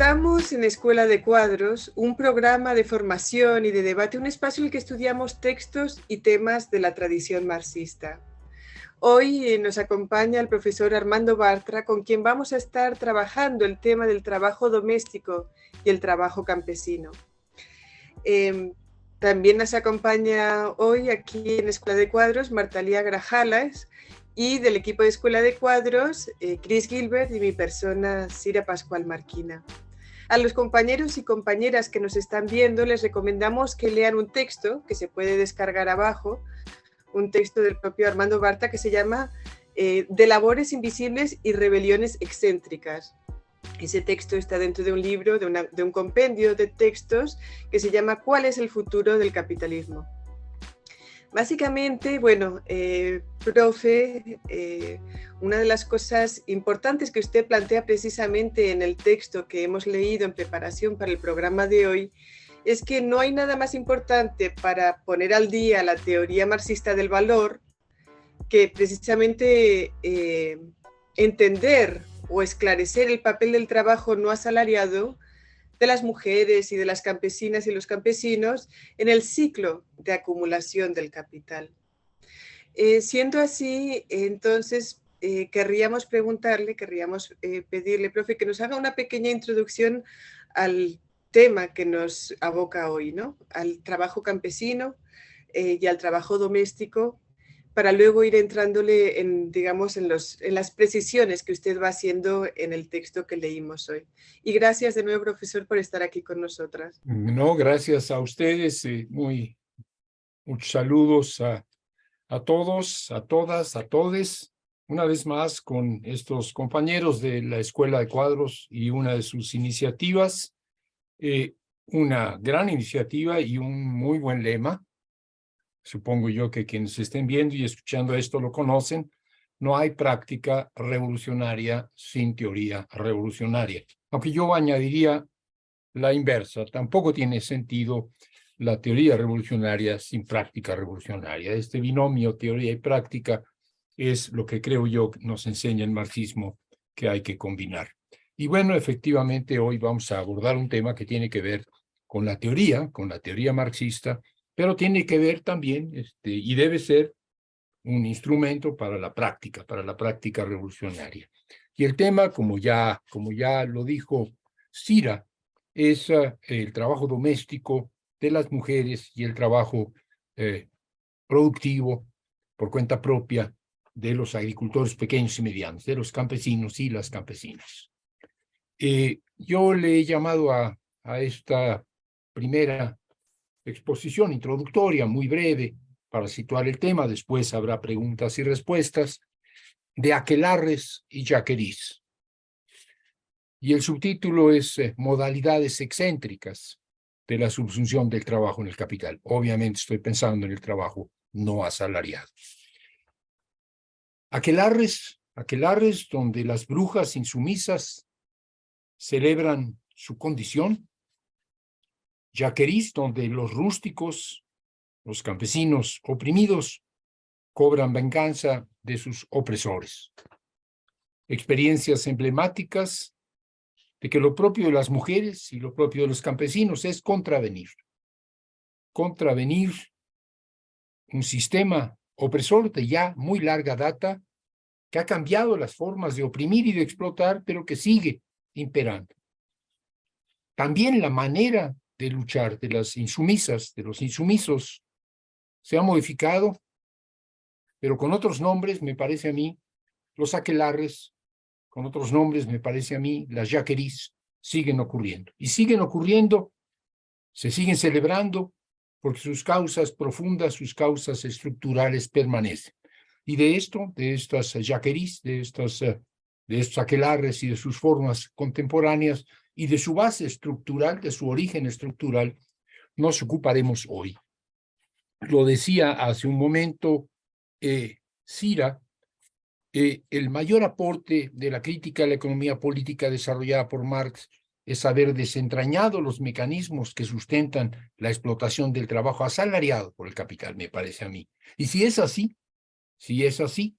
Estamos en Escuela de Cuadros, un programa de formación y de debate, un espacio en el que estudiamos textos y temas de la tradición marxista. Hoy eh, nos acompaña el profesor Armando Bartra, con quien vamos a estar trabajando el tema del trabajo doméstico y el trabajo campesino. Em, también nos acompaña hoy aquí en Escuela de Cuadros Martalía Grajales y del equipo de Escuela de Cuadros eh, Chris Gilbert y mi persona Cira Pascual Marquina. A los compañeros y compañeras que nos están viendo les recomendamos que lean un texto que se puede descargar abajo un texto del propio Armando Barta que se llama eh, De labores invisibles y rebeliones excéntricas. Ese texto está dentro de un libro, de, un compendio de textos que se llama ¿Cuál es el futuro del capitalismo? Básicamente, bueno, eh, profe, eh, una de las cosas importantes que usted plantea precisamente en el texto que hemos leído en preparación para el programa de hoy es que no hay nada más importante para poner al día la teoría marxista del valor que precisamente eh, entender o esclarecer el papel del trabajo no asalariado de las mujeres y de las campesinas y los campesinos en el ciclo de acumulación del capital. Eh, siendo así, entonces eh, querríamos preguntarle, querríamos pedirle, profe, que nos haga una pequeña introducción al tema que nos aboca hoy, ¿no? Al trabajo campesino eh, y al trabajo doméstico, para luego ir entrándole en, digamos, en, los, en las precisiones que usted va haciendo en el texto que leímos hoy. Y gracias de nuevo, profesor, por estar aquí con nosotras. No, gracias a ustedes. Eh, muy, muchos saludos a, a todos, a todas, a todes. Una vez más con estos compañeros de la Escuela de Cuadros y una de sus iniciativas eh, una gran iniciativa y un muy buen lema. Supongo yo que quienes estén viendo y escuchando esto lo conocen. No hay práctica revolucionaria sin teoría revolucionaria. Aunque yo añadiría la inversa. Tampoco tiene sentido la teoría revolucionaria sin práctica revolucionaria. Este binomio teoría y práctica es lo que creo yo nos enseña el marxismo que hay que combinar. Y bueno, efectivamente hoy vamos a abordar un tema que tiene que ver con la teoría, con la teoría marxista, pero tiene que ver también, este, y debe ser un instrumento para la práctica, para la práctica revolucionaria. Y el tema, como ya, como ya lo dijo Cira, es uh, el trabajo doméstico de las mujeres y el trabajo eh, productivo por cuenta propia de los agricultores pequeños y medianos, de los campesinos y las campesinas. Eh, yo le he llamado a, a esta primera exposición introductoria, muy breve, para situar el tema, después habrá preguntas y respuestas, de Aquelarres y Jaqueris. Y el subtítulo es eh, Modalidades excéntricas de la subsunción del trabajo en el capital. Obviamente estoy pensando en el trabajo no asalariado. Aquelarres, aquelarres donde las brujas insumisas celebran su condición. Yaquerís, donde los rústicos, los campesinos oprimidos, cobran venganza de sus opresores. Experiencias emblemáticas de que lo propio de las mujeres y lo propio de los campesinos es contravenir. Contravenir un sistema opresor de ya muy larga data que ha cambiado las formas de oprimir y de explotar, pero que sigue imperando. También la manera de luchar de las insumisas, de los insumisos, se ha modificado, pero con otros nombres, me parece a mí, los aquelarres, con otros nombres, me parece a mí, las yaquerís, siguen ocurriendo. Y siguen ocurriendo, se siguen celebrando, porque sus causas profundas, sus causas estructurales permanecen. Y de esto, de estas yaquerís, de estas eh, de estos aquelarres y de sus formas contemporáneas y de su base estructural, de su origen estructural, nos ocuparemos hoy. Lo decía hace un momento eh, Cira, eh, el mayor aporte de la crítica a la economía política desarrollada por Marx es haber desentrañado los mecanismos que sustentan la explotación del trabajo asalariado por el capital, me parece a mí. Y si es así, si es así,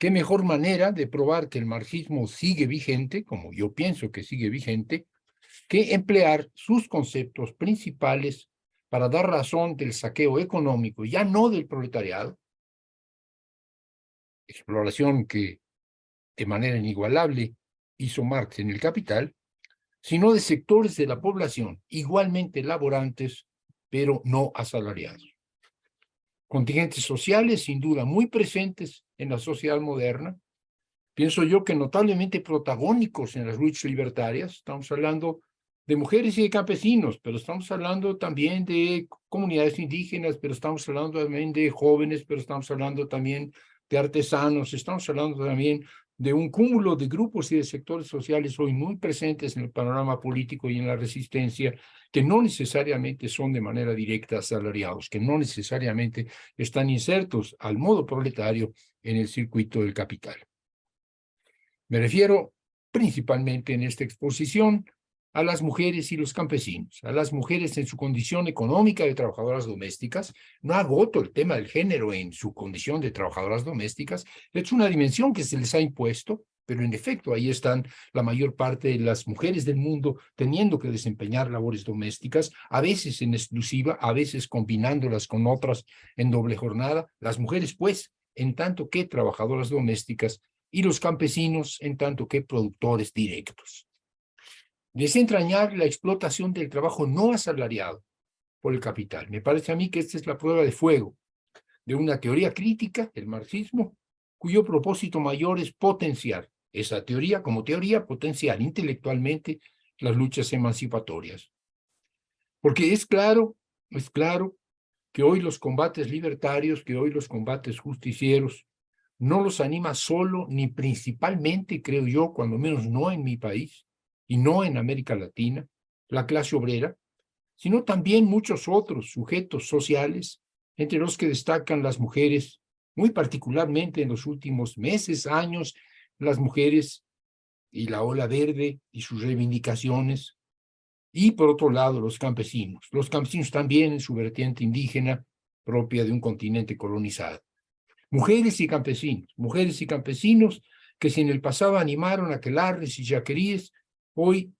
¿Qué mejor manera de probar que el marxismo sigue vigente, como yo pienso que sigue vigente, que emplear sus conceptos principales para dar razón del saqueo económico, ya no del proletariado, exploración que de manera inigualable hizo Marx en el Capital, sino de sectores de la población igualmente laborantes, pero no asalariados. Contingentes sociales, sin duda, muy presentes en la sociedad moderna, pienso yo que notablemente protagónicos en las luchas libertarias, estamos hablando de mujeres y de campesinos, pero estamos hablando también de comunidades indígenas, pero estamos hablando también de jóvenes, pero estamos hablando también de artesanos, estamos hablando también de un cúmulo de grupos y de sectores sociales hoy muy presentes en el panorama político y en la resistencia, que no necesariamente son de manera directa asalariados, que no necesariamente están insertos al modo proletario en el circuito del capital. Me refiero principalmente en esta exposición a las mujeres y los campesinos, a las mujeres en su condición económica de trabajadoras domésticas. No agoto el tema del género en su condición de trabajadoras domésticas, es una dimensión que se les ha impuesto, pero en efecto ahí están la mayor parte de las mujeres del mundo teniendo que desempeñar labores domésticas, a veces en exclusiva, a veces combinándolas con otras en doble jornada. Las mujeres, pues, en tanto que trabajadoras domésticas y los campesinos en tanto que productores directos desentrañar la explotación del trabajo no asalariado por el capital. Me parece a mí que esta es la prueba de fuego de una teoría crítica, el marxismo, cuyo propósito mayor es potenciar esa teoría como teoría, potenciar intelectualmente las luchas emancipatorias. Porque es claro, es claro que hoy los combates libertarios, que hoy los combates justicieros, no los anima solo ni principalmente, creo yo, cuando menos no en mi país, y no en América Latina, la clase obrera, sino también muchos otros sujetos sociales, entre los que destacan las mujeres, muy particularmente en los últimos meses, años, las mujeres y la ola verde y sus reivindicaciones, y por otro lado los campesinos, los campesinos también en su vertiente indígena propia de un continente colonizado. Mujeres y campesinos, mujeres y campesinos que si en el pasado animaron a aquelarres y yaqueríes, hoy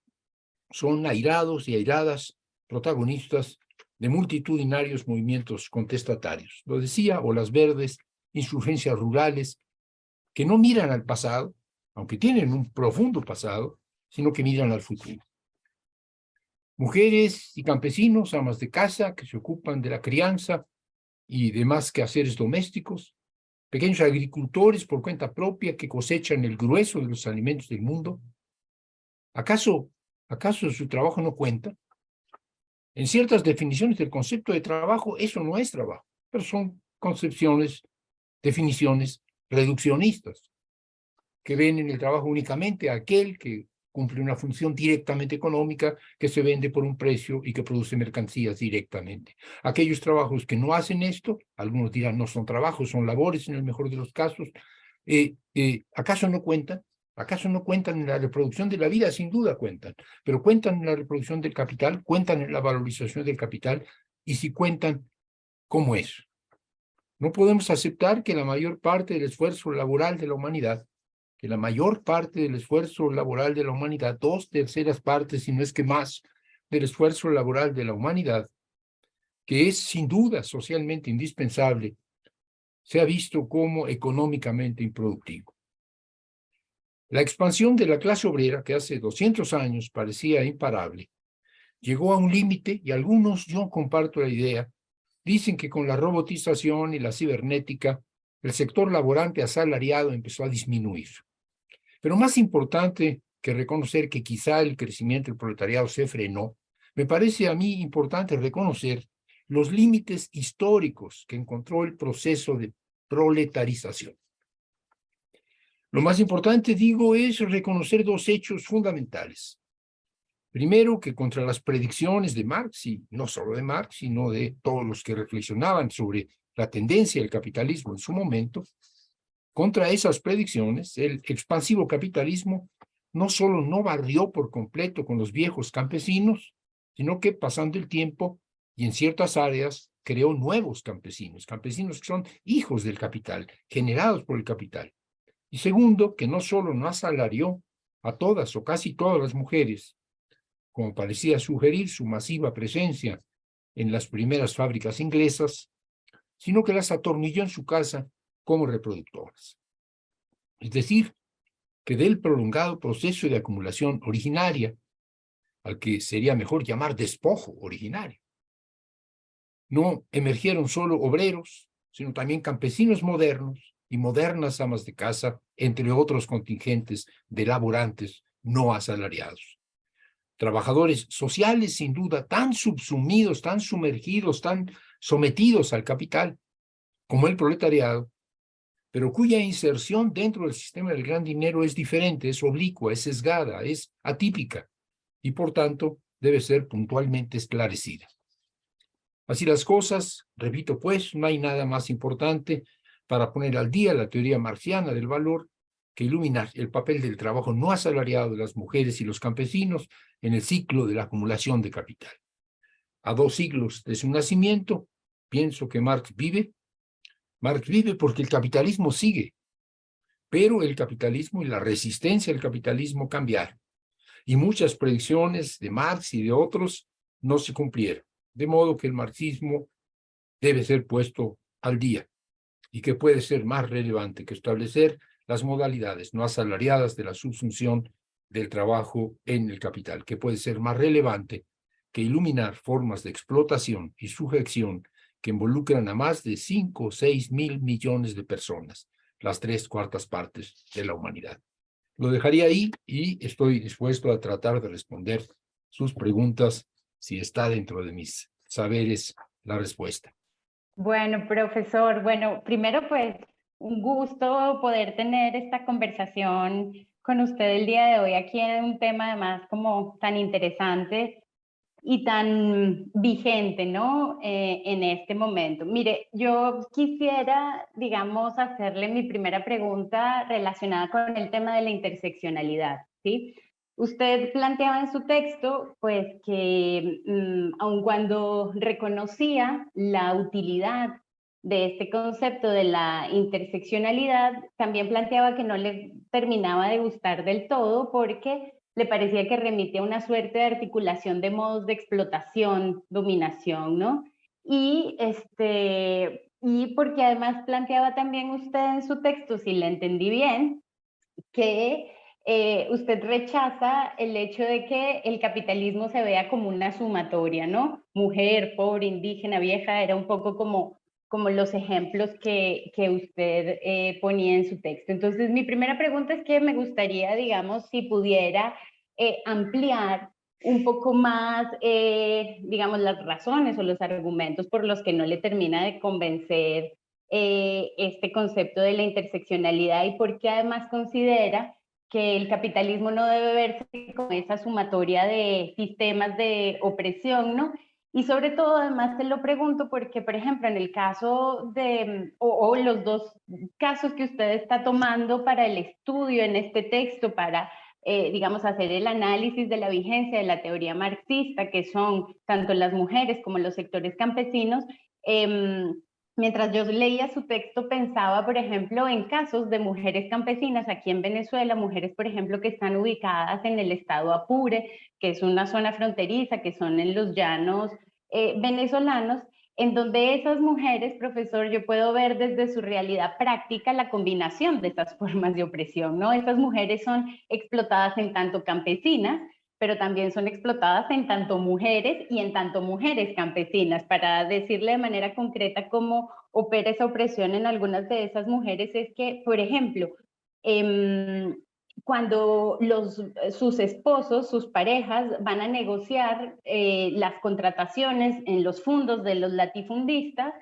son airados y airadas protagonistas de multitudinarios movimientos contestatarios. Lo decía, o las verdes, insurgencias rurales, que no miran al pasado, aunque tienen un profundo pasado, sino que miran al futuro. Mujeres y campesinos, amas de casa, que se ocupan de la crianza y demás quehaceres domésticos, pequeños agricultores por cuenta propia que cosechan el grueso de los alimentos del mundo, ¿Acaso, acaso su trabajo no cuenta? En ciertas definiciones del concepto de trabajo, eso no es trabajo, pero son concepciones, definiciones reduccionistas, que ven en el trabajo únicamente aquel que cumple una función directamente económica, que se vende por un precio y que produce mercancías directamente. Aquellos trabajos que no hacen esto, algunos dirán no son trabajos, son labores en el mejor de los casos, eh, eh, ¿acaso no cuentan? ¿Acaso no cuentan en la reproducción de la vida? Sin duda cuentan, pero cuentan en la reproducción del capital, cuentan en la valorización del capital, y si cuentan, ¿cómo es? No podemos aceptar que la mayor parte del esfuerzo laboral de la humanidad, que la mayor parte del esfuerzo laboral de la humanidad, dos terceras partes, si no es que más, del esfuerzo laboral de la humanidad, que es sin duda socialmente indispensable, sea visto como económicamente improductivo. La expansión de la clase obrera, que hace 200 años parecía imparable, llegó a un límite y algunos, yo comparto la idea, dicen que con la robotización y la cibernética, el sector laborante asalariado empezó a disminuir. Pero más importante que reconocer que quizá el crecimiento del proletariado se frenó, me parece a mí importante reconocer los límites históricos que encontró el proceso de proletarización. Lo más importante, digo, es reconocer dos hechos fundamentales. Primero, que contra las predicciones de Marx, y no solo de Marx, sino de todos los que reflexionaban sobre la tendencia del capitalismo en su momento, contra esas predicciones, el expansivo capitalismo no solo no barrió por completo con los viejos campesinos, sino que pasando el tiempo y en ciertas áreas creó nuevos campesinos, campesinos que son hijos del capital, generados por el capital. Y segundo, que no solo no asalarió a todas o casi todas las mujeres como parecía sugerir su masiva presencia en las primeras fábricas inglesas, sino que las atornilló en su casa como reproductoras. Es decir, que del prolongado proceso de acumulación originaria, al que sería mejor llamar despojo originario, no emergieron solo obreros, sino también campesinos modernos y modernas amas de casa, entre otros contingentes de laborantes no asalariados. Trabajadores sociales, sin duda, tan subsumidos, tan sumergidos, tan sometidos al capital, como el proletariado, pero cuya inserción dentro del sistema del gran dinero es diferente, es oblicua, es sesgada, es atípica, y por tanto debe ser puntualmente esclarecida. Así las cosas, repito pues, no hay nada más importante para poner al día la teoría marxiana del valor que ilumina el papel del trabajo no asalariado de las mujeres y los campesinos en el ciclo de la acumulación de capital. A dos siglos de su nacimiento, pienso que Marx vive. Marx vive porque el capitalismo sigue, pero el capitalismo y la resistencia al capitalismo cambiaron. Y muchas predicciones de Marx y de otros no se cumplieron de modo que el marxismo debe ser puesto al día y que puede ser más relevante que establecer las modalidades no asalariadas de la subsunción del trabajo en el capital, que puede ser más relevante que iluminar formas de explotación y sujeción que involucran a más de cinco o seis mil millones de personas, las tres cuartas partes de la humanidad. Lo dejaría ahí y estoy dispuesto a tratar de responder sus preguntas si está dentro de mis saberes la respuesta. Bueno, profesor, bueno, primero pues un gusto poder tener esta conversación con usted el día de hoy aquí en un tema además como tan interesante y tan vigente, ¿no? Eh, en este momento. Mire, yo quisiera, digamos, hacerle mi primera pregunta relacionada con el tema de la interseccionalidad, ¿sí? Usted planteaba en su texto, pues, que mm, aun cuando reconocía la utilidad de este concepto de la interseccionalidad, también planteaba que no le terminaba de gustar del todo porque le parecía que remitía a una suerte de articulación de modos de explotación, dominación, ¿no? Y, este, y porque además planteaba también usted en su texto, si le entendí bien, que eh, usted rechaza el hecho de que el capitalismo se vea como una sumatoria, ¿no? Mujer, pobre, indígena, vieja, era un poco como, como los ejemplos que, que usted eh, ponía en su texto. Entonces, mi primera pregunta es que me gustaría, digamos, si pudiera eh, ampliar un poco más, digamos, las razones o los argumentos por los que no le termina de convencer este concepto de la interseccionalidad y por qué además considera que el capitalismo no debe verse como esa sumatoria de sistemas de opresión, ¿no? Y sobre todo, además, te lo pregunto porque, por ejemplo, en el caso de, o, los dos casos que usted está tomando para el estudio en este texto, para, eh, digamos, hacer el análisis de la vigencia de la teoría marxista, que son tanto las mujeres como los sectores campesinos, eh, Mientras yo leía su texto, pensaba, por ejemplo, en casos de mujeres campesinas aquí en Venezuela, mujeres, por ejemplo, que están ubicadas en el estado Apure, que es una zona fronteriza, que son en los llanos eh, venezolanos, en donde esas mujeres, profesor, yo puedo ver desde su realidad práctica la combinación de estas formas de opresión, ¿no? Esas mujeres son explotadas en tanto campesinas, pero también son explotadas en tanto mujeres y en tanto mujeres campesinas. Para decirle de manera concreta cómo opera esa opresión en algunas de esas mujeres es que, por ejemplo, em, cuando sus esposos, sus parejas van a negociar eh, las contrataciones en los fondos de los latifundistas,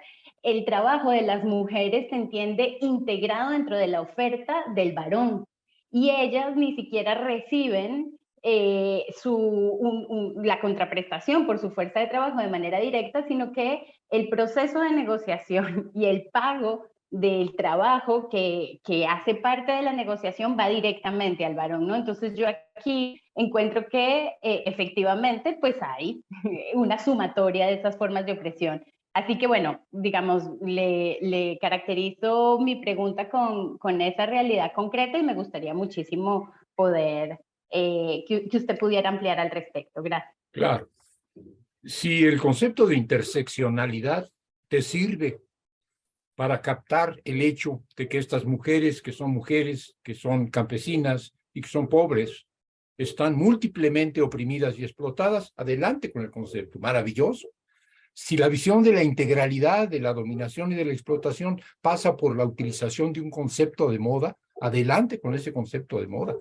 el trabajo de las mujeres se entiende integrado dentro de la oferta del varón y ellas ni siquiera reciben eh, su, la contraprestación por su fuerza de trabajo de manera directa, sino que el proceso de negociación y el pago del trabajo que, que hace parte de la negociación va directamente al varón, ¿no? Entonces yo aquí encuentro que eh, efectivamente pues hay una sumatoria de esas formas de opresión. Así que bueno, digamos, le, le caracterizo mi pregunta con, con esa realidad concreta y me gustaría muchísimo poder eh, que, que usted pudiera ampliar al respecto. Gracias. Claro. Si el concepto de interseccionalidad te sirve para captar el hecho de que estas mujeres, que son mujeres, que son campesinas y que son pobres, están múltiplemente oprimidas y explotadas, adelante con el concepto, maravilloso. Si la visión de la integralidad, de la dominación y de la explotación pasa por la utilización de un concepto de moda, adelante con ese concepto de moda.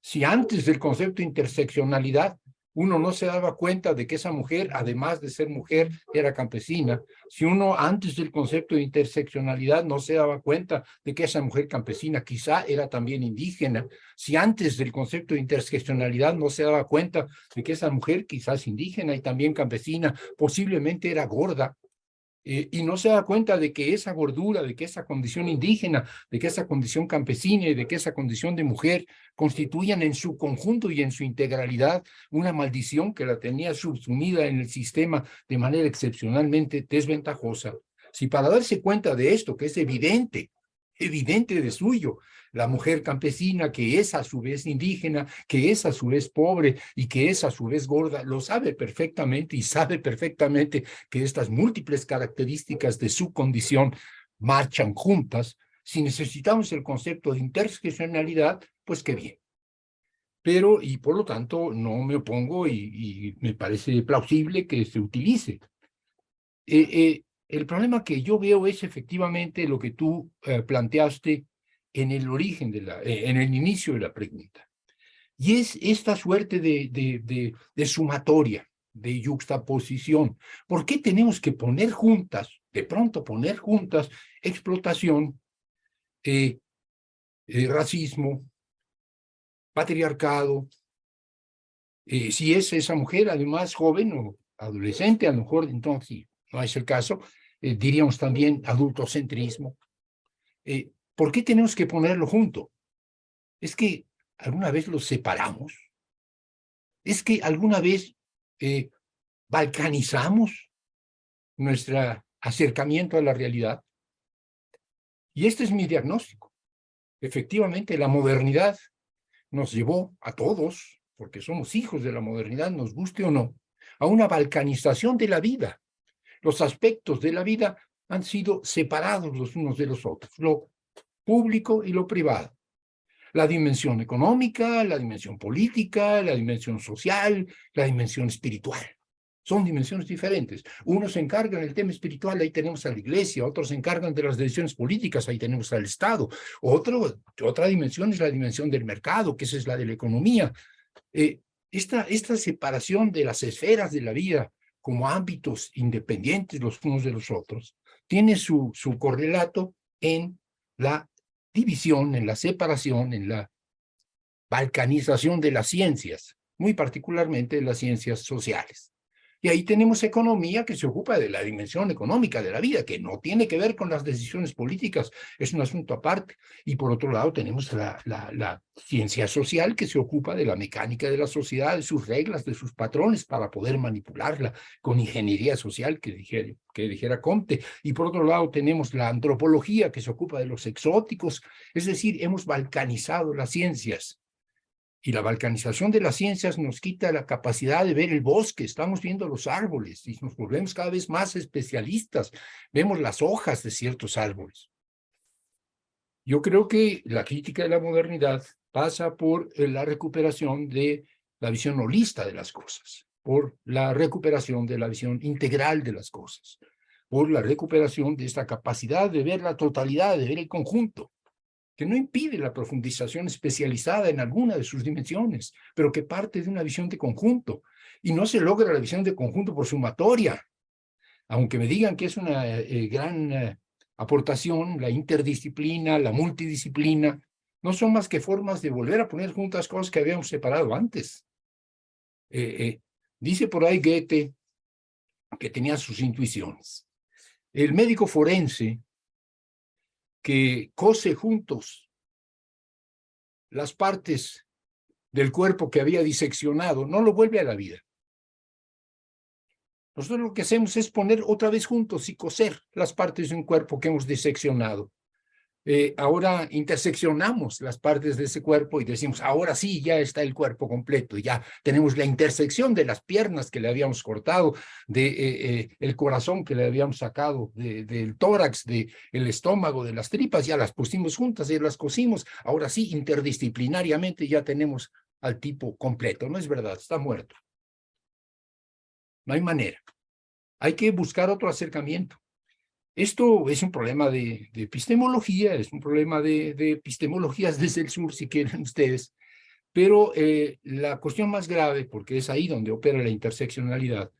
Si antes del concepto de interseccionalidad uno no se daba cuenta de que esa mujer, además de ser mujer, era campesina. Si uno antes del concepto de interseccionalidad no se daba cuenta de que esa mujer campesina quizá era también indígena, si antes del concepto de interseccionalidad no se daba cuenta de que esa mujer quizás indígena y también campesina posiblemente era gorda, eh, y no se da cuenta de que esa gordura, de que esa condición indígena, de que esa condición campesina y de que esa condición de mujer constituyan en su conjunto y en su integralidad una maldición que la tenía subsumida en el sistema de manera excepcionalmente desventajosa. Si para darse cuenta de esto, que es evidente, evidente de suyo, la mujer campesina que es a su vez indígena, que es a su vez pobre y que es a su vez gorda, lo sabe perfectamente y sabe perfectamente que estas múltiples características de su condición marchan juntas. Si necesitamos el concepto de interseccionalidad, pues qué bien. Pero, y por lo tanto, no me opongo y, me parece plausible que se utilice. Eh, eh, el problema que yo veo es efectivamente lo que tú eh, planteaste en el origen de la, eh, en el inicio de la pregunta. Y es esta suerte de, de, de, sumatoria, de yuxtaposición. ¿Por qué tenemos que poner juntas, de pronto poner juntas, explotación, eh, eh, racismo, patriarcado? si es esa mujer, además joven o adolescente, a lo mejor entonces no es el caso, diríamos también adultocentrismo. ¿Por qué tenemos que ponerlo junto? ¿Es que alguna vez los separamos? ¿Es que alguna vez eh, balcanizamos nuestro acercamiento a la realidad? Y este es mi diagnóstico. Efectivamente, la modernidad nos llevó a todos, porque somos hijos de la modernidad, nos guste o no, a una balcanización de la vida. Los aspectos de la vida han sido separados los unos de los otros. Público y lo privado. La dimensión económica, la dimensión política, la dimensión social, la dimensión espiritual. Son dimensiones diferentes. Unos se encargan del tema espiritual, ahí tenemos a la iglesia, otros se encargan de las decisiones políticas, ahí tenemos al Estado. Otro, otra dimensión es la dimensión del mercado, que es la de la economía. Eh, esta, esta separación de las esferas de la vida como ámbitos independientes los unos de los otros, tiene su, su correlato en la división, en la separación, en la balcanización de las ciencias, muy particularmente de las ciencias sociales. Y ahí tenemos economía que se ocupa de la dimensión económica de la vida, que no tiene que ver con las decisiones políticas, es un asunto aparte. Y por otro lado tenemos la, ciencia social que se ocupa de la mecánica de la sociedad, de sus reglas, de sus patrones para poder manipularla con ingeniería social que dijera, que dijera Comte. Y por otro lado tenemos la antropología que se ocupa de los exóticos, es decir, hemos balcanizado las ciencias y la balcanización de las ciencias nos quita la capacidad de ver el bosque, estamos viendo los árboles y nos volvemos cada vez más especialistas, vemos las hojas de ciertos árboles. Yo creo que la crítica de la modernidad pasa por eh, la recuperación de la visión holista de las cosas, por la recuperación de la visión integral de las cosas, por la recuperación de esta capacidad de ver la totalidad, de ver el conjunto que no impide la profundización especializada en alguna de sus dimensiones, pero que parte de una visión de conjunto. Y no se logra la visión de conjunto por sumatoria. Aunque me digan que es una eh, gran eh, aportación, la interdisciplina, la multidisciplina, no son más que formas de volver a poner juntas cosas que habíamos separado antes. Eh, dice por ahí Goethe que tenía sus intuiciones. El médico forense que cose juntos las partes del cuerpo que había diseccionado, no lo vuelve a la vida. Nosotros lo que hacemos es poner otra vez juntos y coser las partes de un cuerpo que hemos diseccionado. Eh, ahora interseccionamos las partes de ese cuerpo y decimos, ahora sí, ya está el cuerpo completo, ya tenemos la intersección de las piernas que le habíamos cortado, de eh, eh, el corazón que le habíamos sacado, de, del tórax, del el estómago, de las tripas, ya las pusimos juntas y las cosimos, ahora sí, interdisciplinariamente ya tenemos al tipo completo, no es verdad, está muerto. No hay manera. Hay que buscar otro acercamiento. Esto es un problema de, epistemología, es un problema de, epistemologías desde el sur, si quieren ustedes, pero eh, la cuestión más grave, porque es ahí donde opera la interseccionalidad,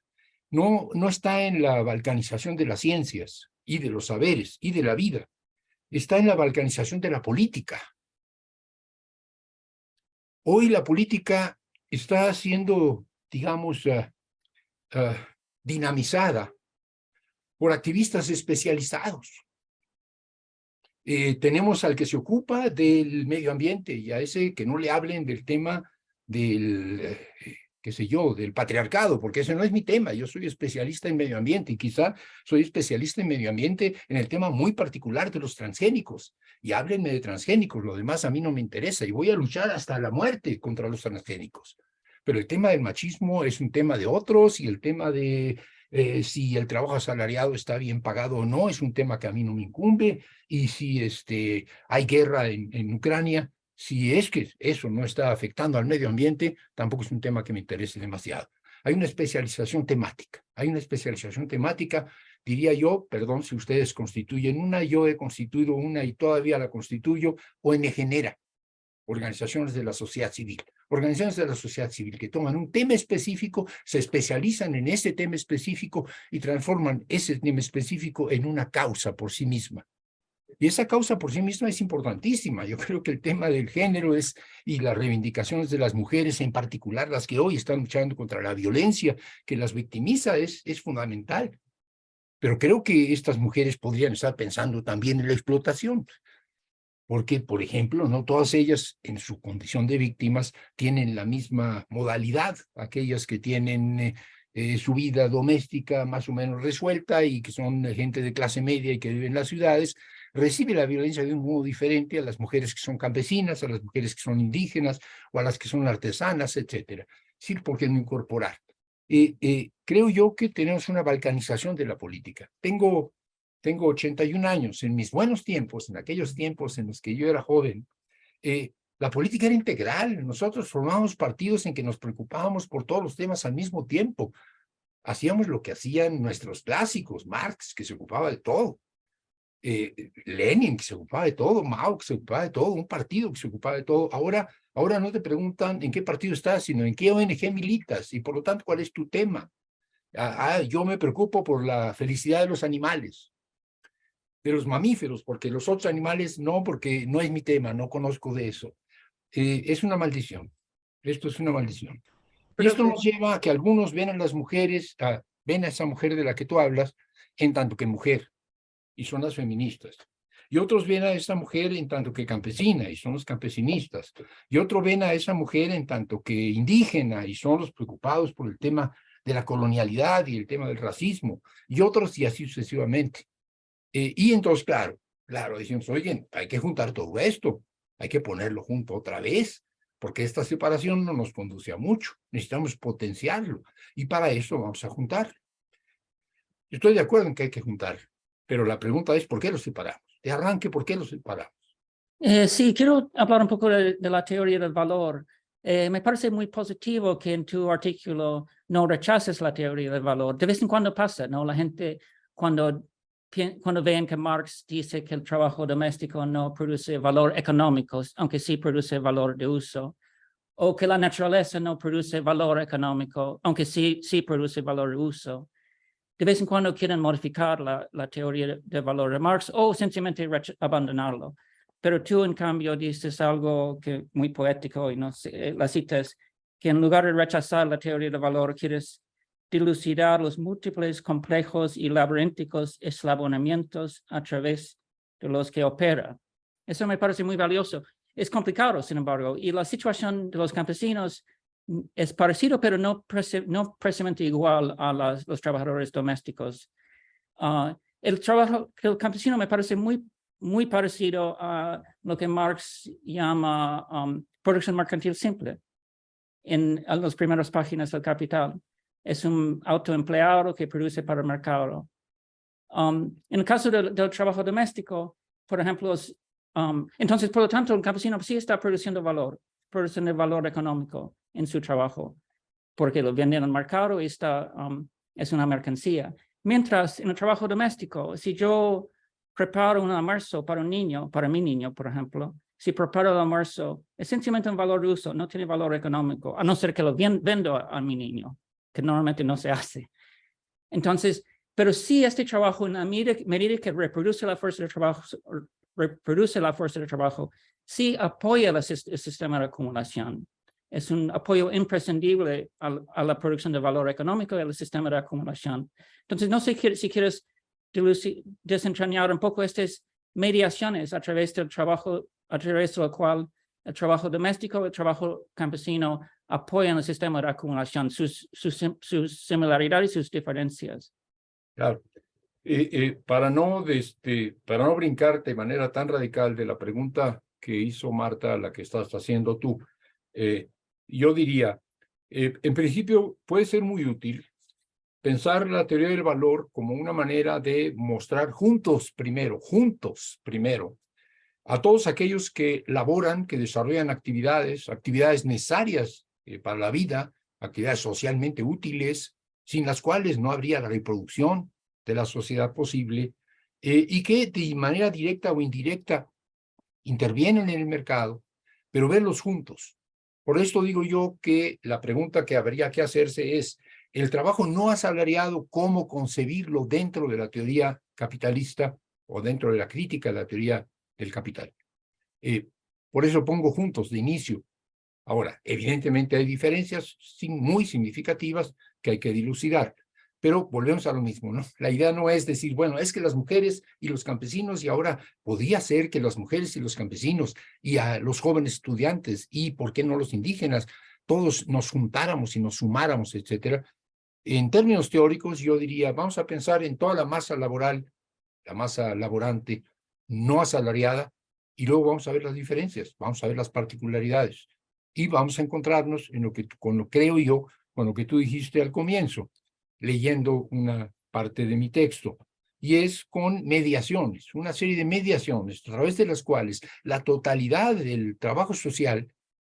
no, no está en la balcanización de las ciencias y de los saberes y de la vida, está en la balcanización de la política. Hoy la política está siendo, digamos, ah, ah, dinamizada por activistas especializados. Eh, tenemos al que se ocupa del medio ambiente y a ese que no le hablen del tema del, eh, qué sé yo, del patriarcado, porque ese no es mi tema. Yo soy especialista en medio ambiente y quizá soy especialista en medio ambiente en el tema muy particular de los transgénicos. Y háblenme de transgénicos, lo demás a mí no me interesa y voy a luchar hasta la muerte contra los transgénicos. Pero el tema del machismo es un tema de otros y el tema de eh, si el trabajo asalariado está bien pagado o no, es un tema que a mí no me incumbe, y si este, hay guerra en, en Ucrania, si es que eso no está afectando al medio ambiente, tampoco es un tema que me interese demasiado. Hay una especialización temática, hay una especialización temática, diría yo, perdón si ustedes constituyen una, yo he constituido una y todavía la constituyo, o en genera, organizaciones de la sociedad civil organizaciones de la sociedad civil que toman un tema específico, se especializan en ese tema específico y transforman ese tema específico en una causa por sí misma. Y esa causa por sí misma es importantísima. Yo creo que el tema del género es, y las reivindicaciones de las mujeres, en particular las que hoy están luchando contra la violencia que las victimiza, es, es fundamental. Pero creo que estas mujeres podrían estar pensando también en la explotación porque, por ejemplo, no todas ellas en su condición de víctimas tienen la misma modalidad, aquellas que tienen eh, eh, su vida doméstica más o menos resuelta y que son gente de clase media y que viven en las ciudades, reciben la violencia de un modo diferente a las mujeres que son campesinas, a las mujeres que son indígenas o a las que son artesanas, etcétera. Sí, ¿por qué no incorporar? Eh, creo yo que tenemos una balcanización de la política. Tengo tengo 81 años, en mis buenos tiempos, en aquellos tiempos en los que yo era joven, eh, la política era integral. Nosotros formábamos partidos en que nos preocupábamos por todos los temas al mismo tiempo. Hacíamos lo que hacían nuestros clásicos, Marx, que se ocupaba de todo, eh, Lenin, que se ocupaba de todo, Mao, que se ocupaba de todo, un partido que se ocupaba de todo. Ahora, ahora no te preguntan en qué partido estás, sino en qué ONG militas y por lo tanto cuál es tu tema. Ah, ah yo me preocupo por la felicidad de los animales de los mamíferos, porque los otros animales no, porque no es mi tema, no conozco de eso. Eh, es una maldición. Esto es una maldición. y esto nos lleva a que algunos ven a las mujeres, ven a esa mujer de la que tú hablas, en tanto que mujer, y son las feministas. Y otros ven a esa mujer en tanto que campesina, y son los campesinistas. Y otros ven a esa mujer en tanto que indígena, y son los preocupados por el tema de la colonialidad y el tema del racismo. Y otros, y así sucesivamente. Eh, y entonces, claro, claro, decimos, oye, hay que juntar todo esto, hay que ponerlo junto otra vez, porque esta separación no nos conduce a mucho, necesitamos potenciarlo, y para eso vamos a juntar. Estoy de acuerdo en que hay que juntar, pero la pregunta es, ¿por qué los separamos? De arranque, ¿por qué los separamos? Eh, sí, quiero hablar un poco de, la teoría del valor. Eh, me parece muy positivo que en tu artículo no rechaces la teoría del valor. De vez en cuando pasa, ¿no? La gente cuando cuando ven que Marx dice que el trabajo doméstico no produce valor económico, aunque sí produce valor de uso, o que la naturaleza no produce valor económico, aunque sí, sí produce valor de uso, de vez en cuando quieren modificar la, la teoría de valor de Marx o sencillamente abandonarlo. Pero tú, en cambio, dices algo que muy poético y no sé, la citas, que en lugar de rechazar la teoría de valor, quieres dilucidar los múltiples, complejos y laberínticos eslabonamientos a través de los que opera. Eso me parece muy valioso. Es complicado, sin embargo, y la situación de los campesinos es parecido, pero no, no precisamente igual a los trabajadores domésticos. Ah, el trabajo el campesino me parece muy muy parecido a lo que Marx llama um, producción mercantil simple en, en las primeras páginas del Capital. Es un autoempleado que produce para el mercado. Um, en el caso del, trabajo doméstico, por ejemplo, um, entonces, por lo tanto, el campesino sí está produciendo valor, produciendo valor económico en su trabajo, porque lo vende en el mercado y está, um, es una mercancía. Mientras en el trabajo doméstico, si yo preparo un almuerzo para un niño, para mi niño, por ejemplo, si preparo el almuerzo, es sencillamente un valor de uso, no tiene valor económico, a no ser que lo vendo a mi niño, que normalmente no se hace. Entonces, pero sí este trabajo, en la medida, que reproduce la fuerza de trabajo, reproduce la fuerza de trabajo, sí apoya el, sistema de acumulación. Es un apoyo imprescindible a, la producción de valor económico al sistema de acumulación. Entonces, no sé si quieres desentrañar un poco estas mediaciones a través del trabajo, a través del cual el trabajo doméstico, el trabajo campesino apoyan el sistema de acumulación, sus, sus, sus similaridades y sus diferencias. Claro. Eh, eh, para, no, este, para no brincar de manera tan radical de la pregunta que hizo Marta, la que estás haciendo tú, eh, yo diría, en principio puede ser muy útil pensar la teoría del valor como una manera de mostrar juntos primero, juntos primero, a todos aquellos que laboran, que desarrollan actividades, actividades necesarias para la vida, actividades socialmente útiles, sin las cuales no habría la reproducción de la sociedad posible, eh, y que de manera directa o indirecta intervienen en el mercado, pero verlos juntos. Por esto digo yo que la pregunta que habría que hacerse es, ¿el trabajo no asalariado, cómo concebirlo dentro de la teoría capitalista o dentro de la crítica de la teoría del capital? Eh, por eso pongo juntos de inicio. Ahora, evidentemente hay diferencias muy significativas que hay que dilucidar. Pero volvemos a lo mismo, ¿no? La idea no es decir, bueno, es que las mujeres y los campesinos, y ahora podría ser que las mujeres y los campesinos y a los jóvenes estudiantes y, ¿por qué no los indígenas? Todos nos juntáramos y nos sumáramos, etcétera. En términos teóricos, yo diría, vamos a pensar en toda la masa laboral, la masa laborante no asalariada, y luego vamos a ver las diferencias, vamos a ver las particularidades, y vamos a encontrarnos en lo que, con lo creo yo, con lo que tú dijiste al comienzo, leyendo una parte de mi texto, y es con mediaciones, una serie de mediaciones a través de las cuales la totalidad del trabajo social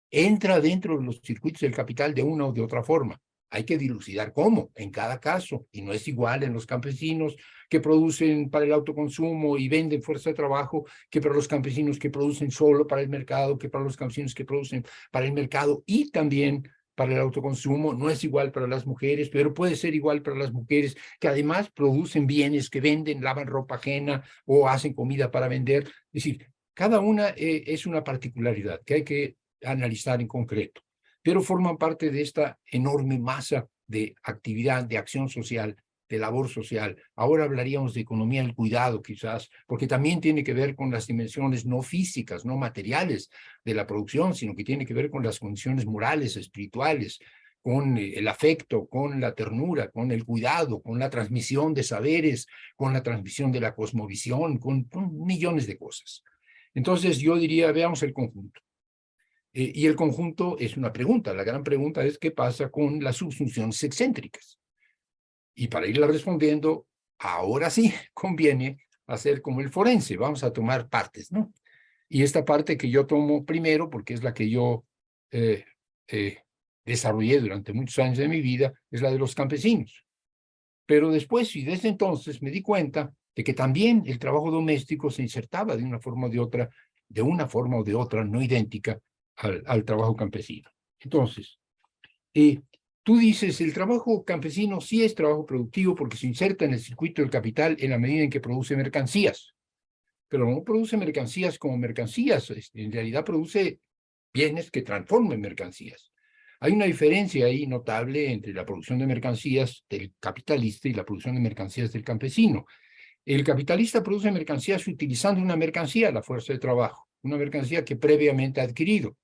entra dentro de los circuitos del capital de una o de otra forma. Hay que dilucidar cómo en cada caso, y no es igual en los campesinos que producen para el autoconsumo y venden fuerza de trabajo que para los campesinos que producen solo para el mercado, que para los campesinos que producen para el mercado y también para el autoconsumo, no es igual para las mujeres, pero puede ser igual para las mujeres que además producen bienes que venden, lavan ropa ajena o hacen comida para vender. Es decir, cada una eh, es una particularidad que hay que analizar en concreto, pero forman parte de esta enorme masa de actividad, de acción social de labor social. Ahora hablaríamos de economía del cuidado, quizás, porque también tiene que ver con las dimensiones no físicas, no materiales de la producción, sino que tiene que ver con las condiciones morales, espirituales, con eh, el afecto, con la ternura, con el cuidado, con la transmisión de saberes, con la transmisión de la cosmovisión, con, millones de cosas. Entonces yo diría, veamos el conjunto. Eh, y el conjunto es una pregunta. La gran pregunta es qué pasa con las subfunciones excéntricas. Y para irla respondiendo, ahora sí conviene hacer como el forense, vamos a tomar partes, ¿no? Y esta parte que yo tomo primero, porque es la que yo eh, eh, desarrollé durante muchos años de mi vida, es la de los campesinos. Pero después y desde entonces me di cuenta de que también el trabajo doméstico se insertaba de una forma o de otra, de una forma o de otra no idéntica al, trabajo campesino. Entonces, eh, Tú dices, el trabajo campesino sí es trabajo productivo porque se inserta en el circuito del capital en la medida en que produce mercancías, pero no produce mercancías como mercancías, en realidad produce bienes que transformen mercancías. Hay una diferencia ahí notable entre la producción de mercancías del capitalista y la producción de mercancías del campesino. El capitalista produce mercancías utilizando una mercancía, la fuerza de trabajo, una mercancía que previamente ha adquirido.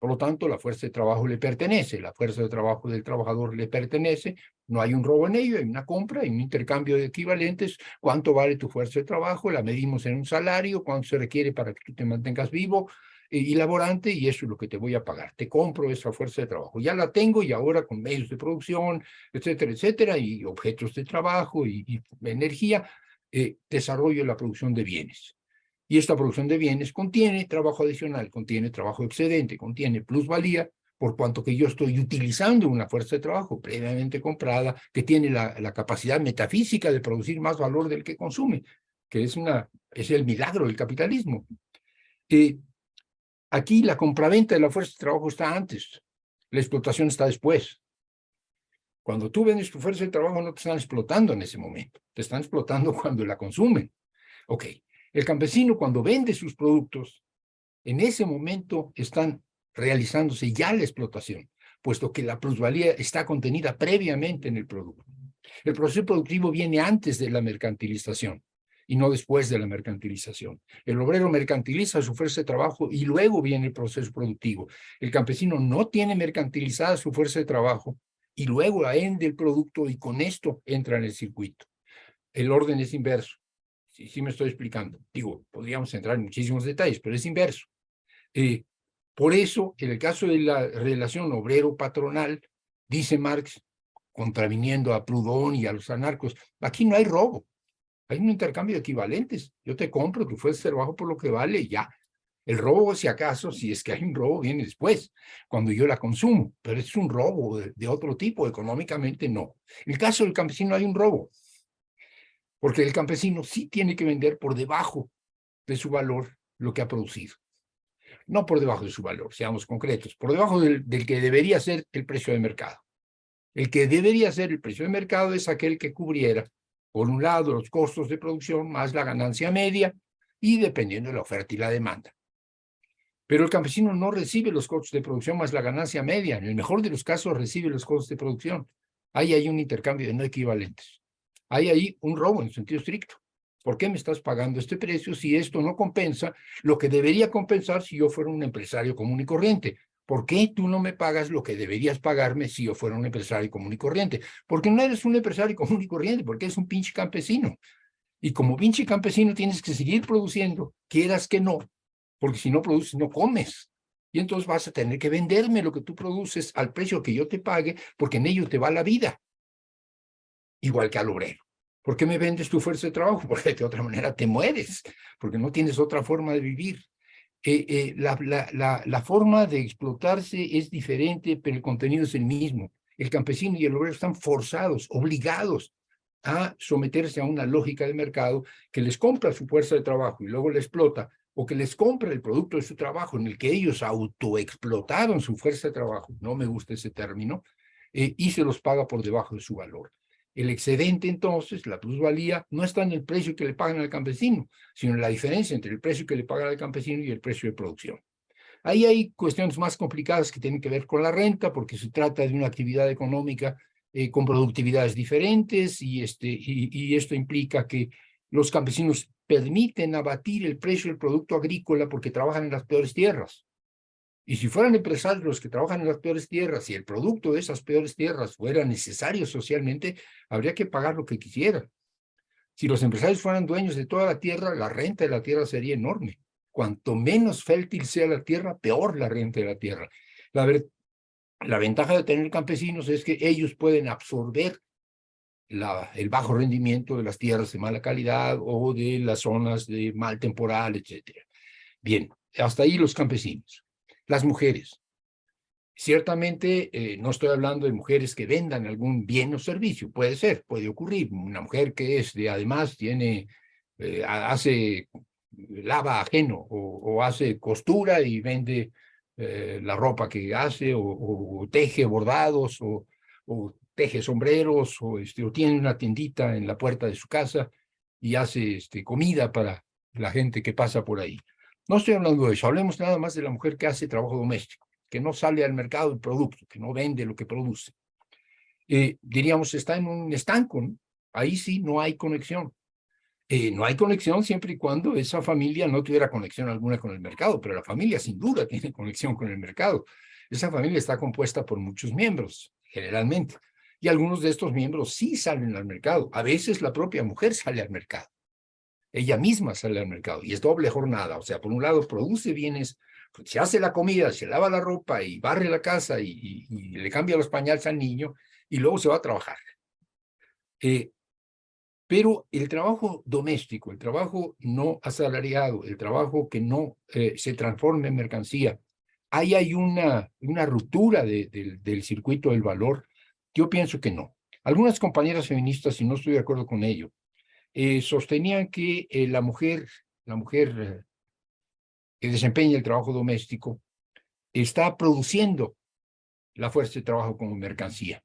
Por lo tanto, la fuerza de trabajo le pertenece, la fuerza de trabajo del trabajador le pertenece, No hay un robo en ello, hay una compra, hay un intercambio de equivalentes. ¿Cuánto vale tu fuerza de trabajo? La medimos en un salario, cuánto se requiere para que tú te mantengas vivo y laborante, y eso es lo que te voy a pagar. Te compro esa fuerza de trabajo. Ya la tengo y ahora con medios de producción, etcétera, etcétera, y objetos de trabajo y, energía, eh, desarrollo la producción de bienes. Y esta producción de bienes contiene trabajo adicional, contiene trabajo excedente, contiene plusvalía, por cuanto que yo estoy utilizando una fuerza de trabajo previamente comprada que tiene la, capacidad metafísica de producir más valor del que consume, que es, una, es el milagro del capitalismo. Eh, aquí la compraventa de la fuerza de trabajo está antes, la explotación está después. Cuando tú vendes tu fuerza de trabajo no te están explotando en ese momento, te están explotando cuando la consumen. Ok, el campesino cuando vende sus productos, en ese momento están realizándose ya la explotación, puesto que la plusvalía está contenida previamente en el producto. El proceso productivo viene antes de la mercantilización y no después de la mercantilización. El obrero mercantiliza su fuerza de trabajo y luego viene el proceso productivo. El campesino no tiene mercantilizada su fuerza de trabajo y luego vende el producto y con esto entra en el circuito. El orden es inverso. Sí, sí me estoy explicando. Digo, podríamos entrar en muchísimos detalles, pero es inverso. Eh, por eso, en el caso de la relación obrero-patronal, dice Marx, contraviniendo a Proudhon y a los anarcos, aquí no hay robo, hay un intercambio de equivalentes. Yo te compro, tú fuerzas ser bajo por lo que vale ya. El robo, si acaso, si es que hay un robo, viene después, cuando yo la consumo, pero es un robo de, de otro tipo, económicamente no. En el caso del campesino hay un robo, porque el campesino sí tiene que vender por debajo de su valor lo que ha producido no por debajo de su valor, seamos concretos, por debajo del, que debería ser el precio de mercado. El que debería ser el precio de mercado es aquel que cubriera, por un lado, los costos de producción más la ganancia media y dependiendo de la oferta y la demanda. Pero el campesino no recibe los costos de producción más la ganancia media. En el mejor de los casos recibe los costos de producción. Ahí hay un intercambio de no equivalentes. Hay ahí un robo en sentido estricto. ¿Por qué me estás pagando este precio si esto no compensa lo que debería compensar si yo fuera un empresario común y corriente? ¿Por qué tú no me pagas lo que deberías pagarme si yo fuera un empresario común y corriente? Porque no eres un empresario común y corriente, porque eres un pinche campesino. Y como pinche campesino tienes que seguir produciendo, quieras que no, porque si no produces, no comes. Y entonces vas a tener que venderme lo que tú produces al precio que yo te pague, porque en ello te va la vida. Igual que al obrero. ¿Por qué me vendes tu fuerza de trabajo? Porque de otra manera te mueres, porque no tienes otra forma de vivir. Eh, eh, la, la, la, forma de explotarse es diferente, pero el contenido es el mismo. El campesino y el obrero están forzados, obligados a someterse a una lógica de mercado que les compra su fuerza de trabajo y luego le explota, o que les compra el producto de su trabajo en el que ellos autoexplotaron su fuerza de trabajo, no me gusta ese término, eh, y se los paga por debajo de su valor. El excedente entonces, la plusvalía, no está en el precio que le pagan al campesino, sino en la diferencia entre el precio que le pagan al campesino y el precio de producción. Ahí hay cuestiones más complicadas que tienen que ver con la renta, porque se trata de una actividad económica eh, con productividades diferentes y, este, y esto implica que los campesinos permiten abatir el precio del producto agrícola porque trabajan en las peores tierras. Y si fueran empresarios los que trabajan en las peores tierras y el producto de esas peores tierras fuera necesario socialmente, habría que pagar lo que quisieran. Si los empresarios fueran dueños de toda la tierra, la renta de la tierra sería enorme. Cuanto menos fértil sea la tierra, peor la renta de la tierra. La, la ventaja de tener campesinos es que ellos pueden absorber el bajo rendimiento de las tierras de mala calidad o de las zonas de mal temporal, etc. Bien, hasta ahí los campesinos. Las mujeres. Ciertamente eh, no estoy hablando de mujeres que vendan algún bien o servicio, puede ser, puede ocurrir. Una mujer que es de, además tiene, eh, hace lava ajeno o, hace costura y vende eh, la ropa que hace o, teje bordados o, teje sombreros o, este, o tiene una tiendita en la puerta de su casa y hace este, comida para la gente que pasa por ahí. No estoy hablando de eso, hablemos nada más de la mujer que hace trabajo doméstico, que no sale al mercado el producto, que no vende lo que produce. Eh, diríamos, está en un estanco, ahí sí no hay conexión. Eh, no hay conexión siempre y cuando esa familia no tuviera conexión alguna con el mercado, pero la familia sin duda tiene conexión con el mercado. Esa familia está compuesta por muchos miembros, generalmente. Y algunos de estos miembros sí salen al mercado. A veces la propia mujer sale al mercado. Ella misma sale al mercado y es doble jornada. O sea, por un lado produce bienes, se hace la comida, se lava la ropa y barre la casa y, le cambia los pañales al niño y luego se va a trabajar. Eh, pero el trabajo doméstico, el trabajo no asalariado, el trabajo que no eh, se transforma en mercancía, ahí hay una, una ruptura del circuito del valor. Yo pienso que no. Algunas compañeras feministas, y no estoy de acuerdo con ello, eh, sostenían que eh, la mujer, la mujer que desempeña el trabajo doméstico, está produciendo la fuerza de trabajo como mercancía.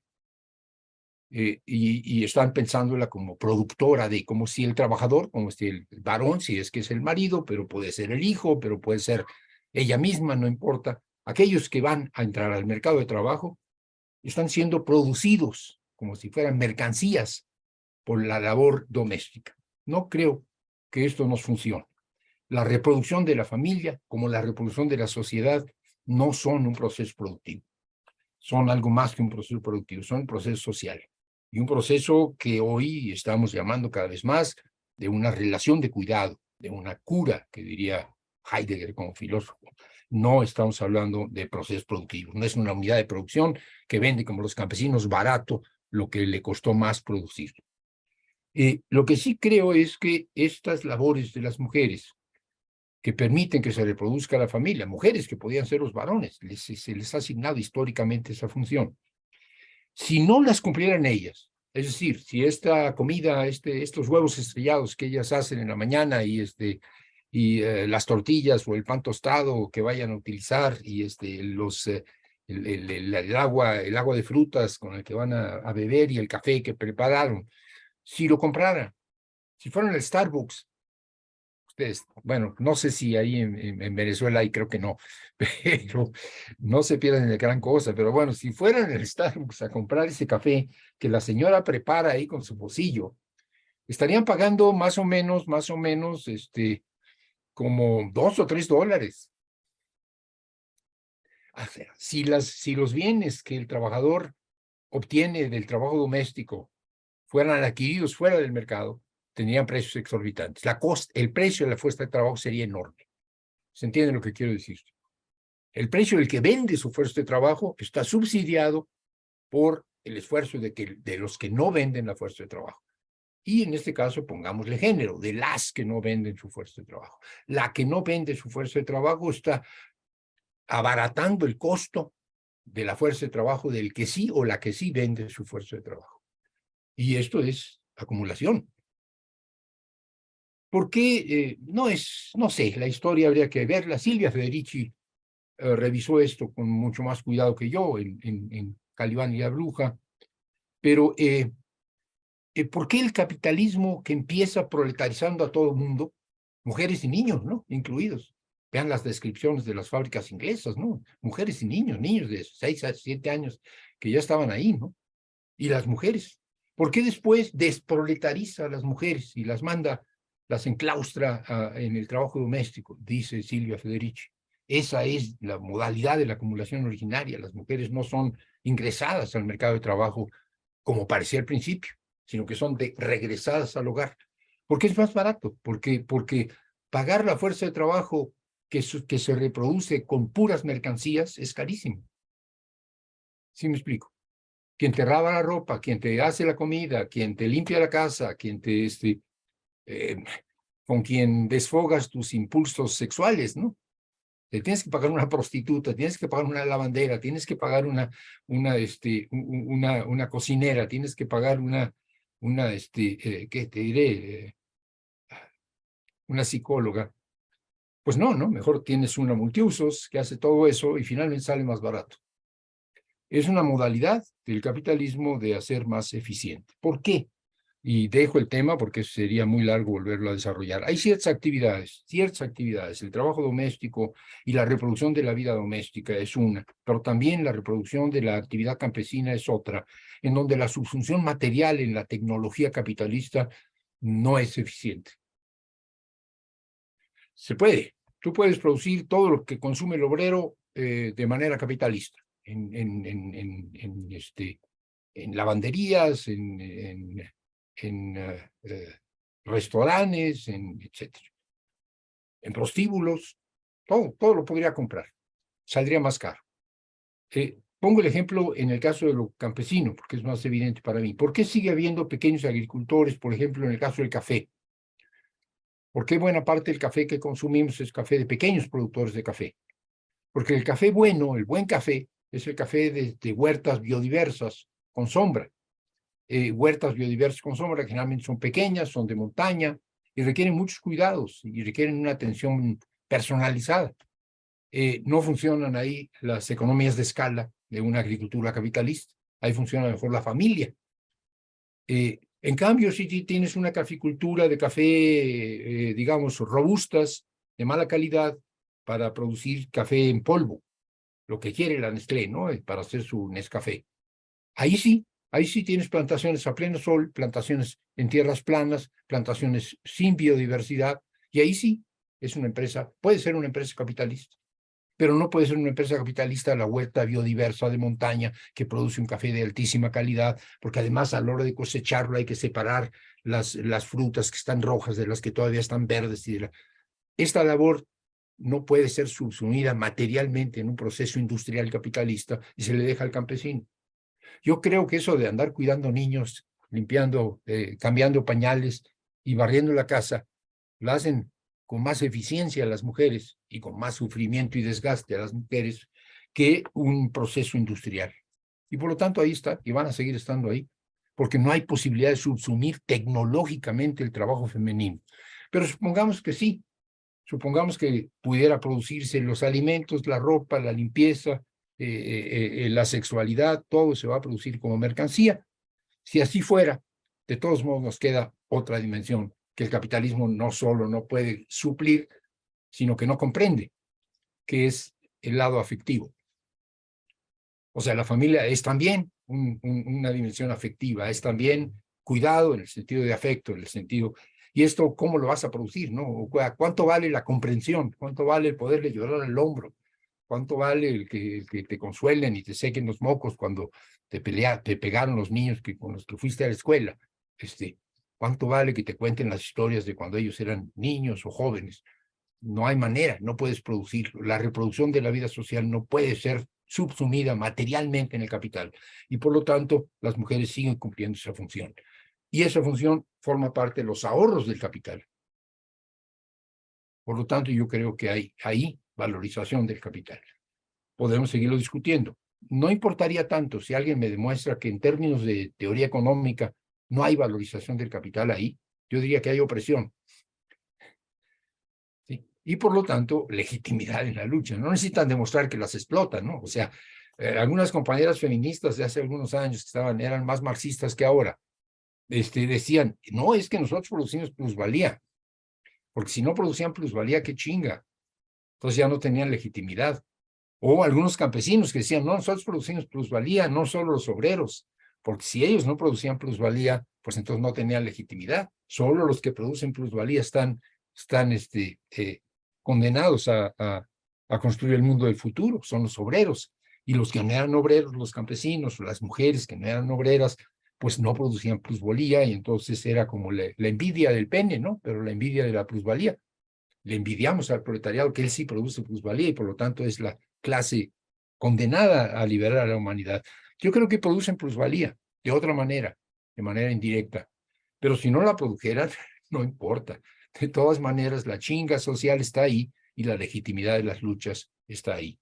Eh, y, están pensándola como productora de, como si el trabajador, como si el varón, si es que es el marido, pero puede ser el hijo, pero puede ser ella misma, no importa. Aquellos que van a entrar al mercado de trabajo están siendo producidos como si fueran mercancías por la labor doméstica. No creo que esto nos funcione. La reproducción de la familia, como la reproducción de la sociedad, no son un proceso productivo. Son algo más que un proceso productivo, son un proceso social y un proceso que hoy estamos llamando cada vez más de una relación de cuidado, de una cura, que diría Heidegger como filósofo. No estamos hablando de procesos productivos, no es una unidad de producción que vende como los campesinos barato lo que le costó más producir. Eh, lo que sí creo es que estas labores de las mujeres que permiten que se reproduzca la familia, mujeres que podían ser los varones, se les ha asignado históricamente esa función, si no las cumplieran ellas, es decir, si esta comida, este, estos huevos estrellados que ellas hacen en la mañana y, este, y eh, las tortillas o el pan tostado que vayan a utilizar y este, los, eh, el, agua, el agua de frutas con el que van a, beber y el café que prepararon, si lo compraran, si fueran al Starbucks bueno, no sé si ahí en, Venezuela hay, creo que no, pero no se pierden de gran cosa, pero bueno, si fueran el Starbucks a comprar ese café que la señora prepara ahí con su bolsillo, estarían pagando más o menos, más o menos, este, como dos o tres dólares. si, las, si los bienes que el trabajador obtiene del trabajo doméstico fueran adquiridos fuera del mercado, tendrían precios exorbitantes. La el precio de la fuerza de trabajo sería enorme. ¿Se entiende lo que quiero decir? El precio del que vende su fuerza de trabajo está subsidiado por el esfuerzo de, que, de los que no venden la fuerza de trabajo. Y en este caso, pongámosle género, de las que no venden su fuerza de trabajo. La que no vende su fuerza de trabajo está abaratando el costo de la fuerza de trabajo del que sí o la que sí vende su fuerza de trabajo. Y esto es acumulación. ¿Por qué? Eh, no es, no sé, la historia habría que verla. Silvia Federici eh, revisó esto con mucho más cuidado que yo en, en, Calibán y la Bruja. Pero, eh, ¿por qué el capitalismo que empieza proletarizando a todo el mundo, mujeres y niños, ¿no? Incluidos? Vean las descripciones de las fábricas inglesas, ¿no? Mujeres y niños, niños de 6 a 7 años que ya estaban ahí, ¿no? Y las mujeres. ¿Por qué después desproletariza a las mujeres y las manda las enclaustra en el trabajo doméstico, dice Silvia Federici. Esa es la modalidad de la acumulación originaria. Las mujeres no son ingresadas al mercado de trabajo como parecía al principio, sino que son de, regresadas al hogar. ¿Por qué es más barato? Porque, porque pagar la fuerza de trabajo que, que se reproduce con puras mercancías es carísimo. ¿Sí me explico? Quien te lava la ropa, quien te hace la comida, quien te limpia la casa, quien te este, eh, con quien desfogas tus impulsos sexuales, ¿no? Te tienes que pagar una prostituta, tienes que pagar una lavandera, tienes que pagar una, una, este, una, una cocinera, tienes que pagar una, una, este, eh, ¿qué te diré? Eh, una psicóloga. Pues no, ¿no? Mejor tienes una multiusos que hace todo eso y finalmente sale más barato. Es una modalidad del capitalismo de hacer más eficiente. ¿Por qué? y dejo el tema porque sería muy largo volverlo a desarrollar. Hay ciertas actividades, ciertas actividades, el trabajo doméstico y la reproducción de la vida doméstica es una, pero también la reproducción de la actividad campesina es otra, en donde la subsunción material en la tecnología capitalista no es eficiente. Se puede, tú puedes producir todo lo que consume el obrero eh, de manera capitalista, en, en, en, en este, en lavanderías, en, eh, restaurantes, en etcétera. En prostíbulos, todo, todo lo podría comprar. Saldría más caro. Eh, pongo el ejemplo en el caso de lo campesino, porque es más evidente para mí. ¿Por qué sigue habiendo pequeños agricultores, por ejemplo, en el caso del café? ¿Por qué buena parte del café que consumimos es café de pequeños productores de café? Porque el café bueno, el buen café, es el café de, huertas biodiversas con sombra. Eh, huertas biodiversas con sombra generalmente son pequeñas, son de montaña y requieren muchos cuidados y requieren una atención personalizada. Eh, no funcionan ahí las economías de escala de una agricultura capitalista. Ahí funciona mejor la familia. Eh, en cambio, si tienes una caficultura de café, digamos, robustas, de mala calidad, para producir café en polvo, lo que quiere la Nestlé, ¿no? Eh, para hacer su Nescafé. Ahí sí, ahí sí tienes plantaciones a pleno sol, plantaciones en tierras planas, plantaciones sin biodiversidad, y ahí sí es una empresa, puede ser una empresa capitalista, pero no puede ser una empresa capitalista la huerta biodiversa de montaña que produce un café de altísima calidad, porque además a la hora de cosecharlo hay que separar las, las frutas que están rojas de las que todavía están verdes. Esta labor no puede ser subsumida materialmente en un proceso industrial capitalista y se le deja al campesino. Yo creo que eso de andar cuidando niños, limpiando, eh, cambiando pañales y barriendo la casa, lo hacen con más eficiencia las mujeres y con más sufrimiento y desgaste a las mujeres que un proceso industrial. Y por lo tanto ahí está, y van a seguir estando ahí, porque no hay posibilidad de subsumir tecnológicamente el trabajo femenino. Pero supongamos que sí, supongamos que pudiera producirse los alimentos, la ropa, la limpieza, eh, eh, eh, la sexualidad, todo se va a producir como mercancía. Si así fuera, de todos modos nos queda otra dimensión que el capitalismo no solo no puede suplir, sino que no comprende, que es el lado afectivo. O sea, la familia es también una dimensión afectiva, es también cuidado en el sentido de afecto, en el sentido ¿Y esto cómo lo vas a producir? ¿no? ¿Cuánto vale la comprensión? ¿Cuánto vale el poderle llorar al hombro? ¿Cuánto vale el que, que, te consuelen y te sequen los mocos cuando te, pelea, te pegaron los niños que, con los que fuiste a la escuela? Este, ¿Cuánto vale que te cuenten las historias de cuando ellos eran niños o jóvenes? No hay manera, no puedes producirlo. La reproducción de la vida social no puede ser subsumida materialmente en el capital y por lo tanto las mujeres siguen cumpliendo esa función y esa función forma parte de los ahorros del capital. Por lo tanto, yo creo que hay ahí valorización del capital. Podemos seguirlo discutiendo. No importaría tanto si alguien me demuestra que en términos de teoría económica no hay valorización del capital ahí. Yo diría que hay opresión. Y por lo tanto, legitimidad en la lucha. No necesitan demostrar que las explotan, ¿no? O sea, eh, algunas compañeras feministas de hace algunos años que estaban, eran más marxistas que ahora, este, decían, no, es que nosotros producimos plusvalía, porque si no producían plusvalía, qué chinga. Entonces ya no tenían legitimidad. O algunos campesinos que decían, no, nosotros producimos plusvalía, no solo los obreros, porque si ellos no producían plusvalía, pues entonces no tenían legitimidad. Solo los que producen plusvalía están, están este, eh, condenados a, a, a construir el mundo del futuro, son los obreros. Y los que no eran obreros, los campesinos, las mujeres que no eran obreras, pues no producían plusvalía y entonces era como la, envidia del pene, ¿no? Pero la envidia de la plusvalía. Le envidiamos al proletariado que él sí produce plusvalía y por lo tanto es la clase condenada a liberar a la humanidad. Yo creo que producen plusvalía de otra manera, de manera indirecta. Pero si no la produjeran, no importa. De todas maneras, la chinga social está ahí y la legitimidad de las luchas está ahí.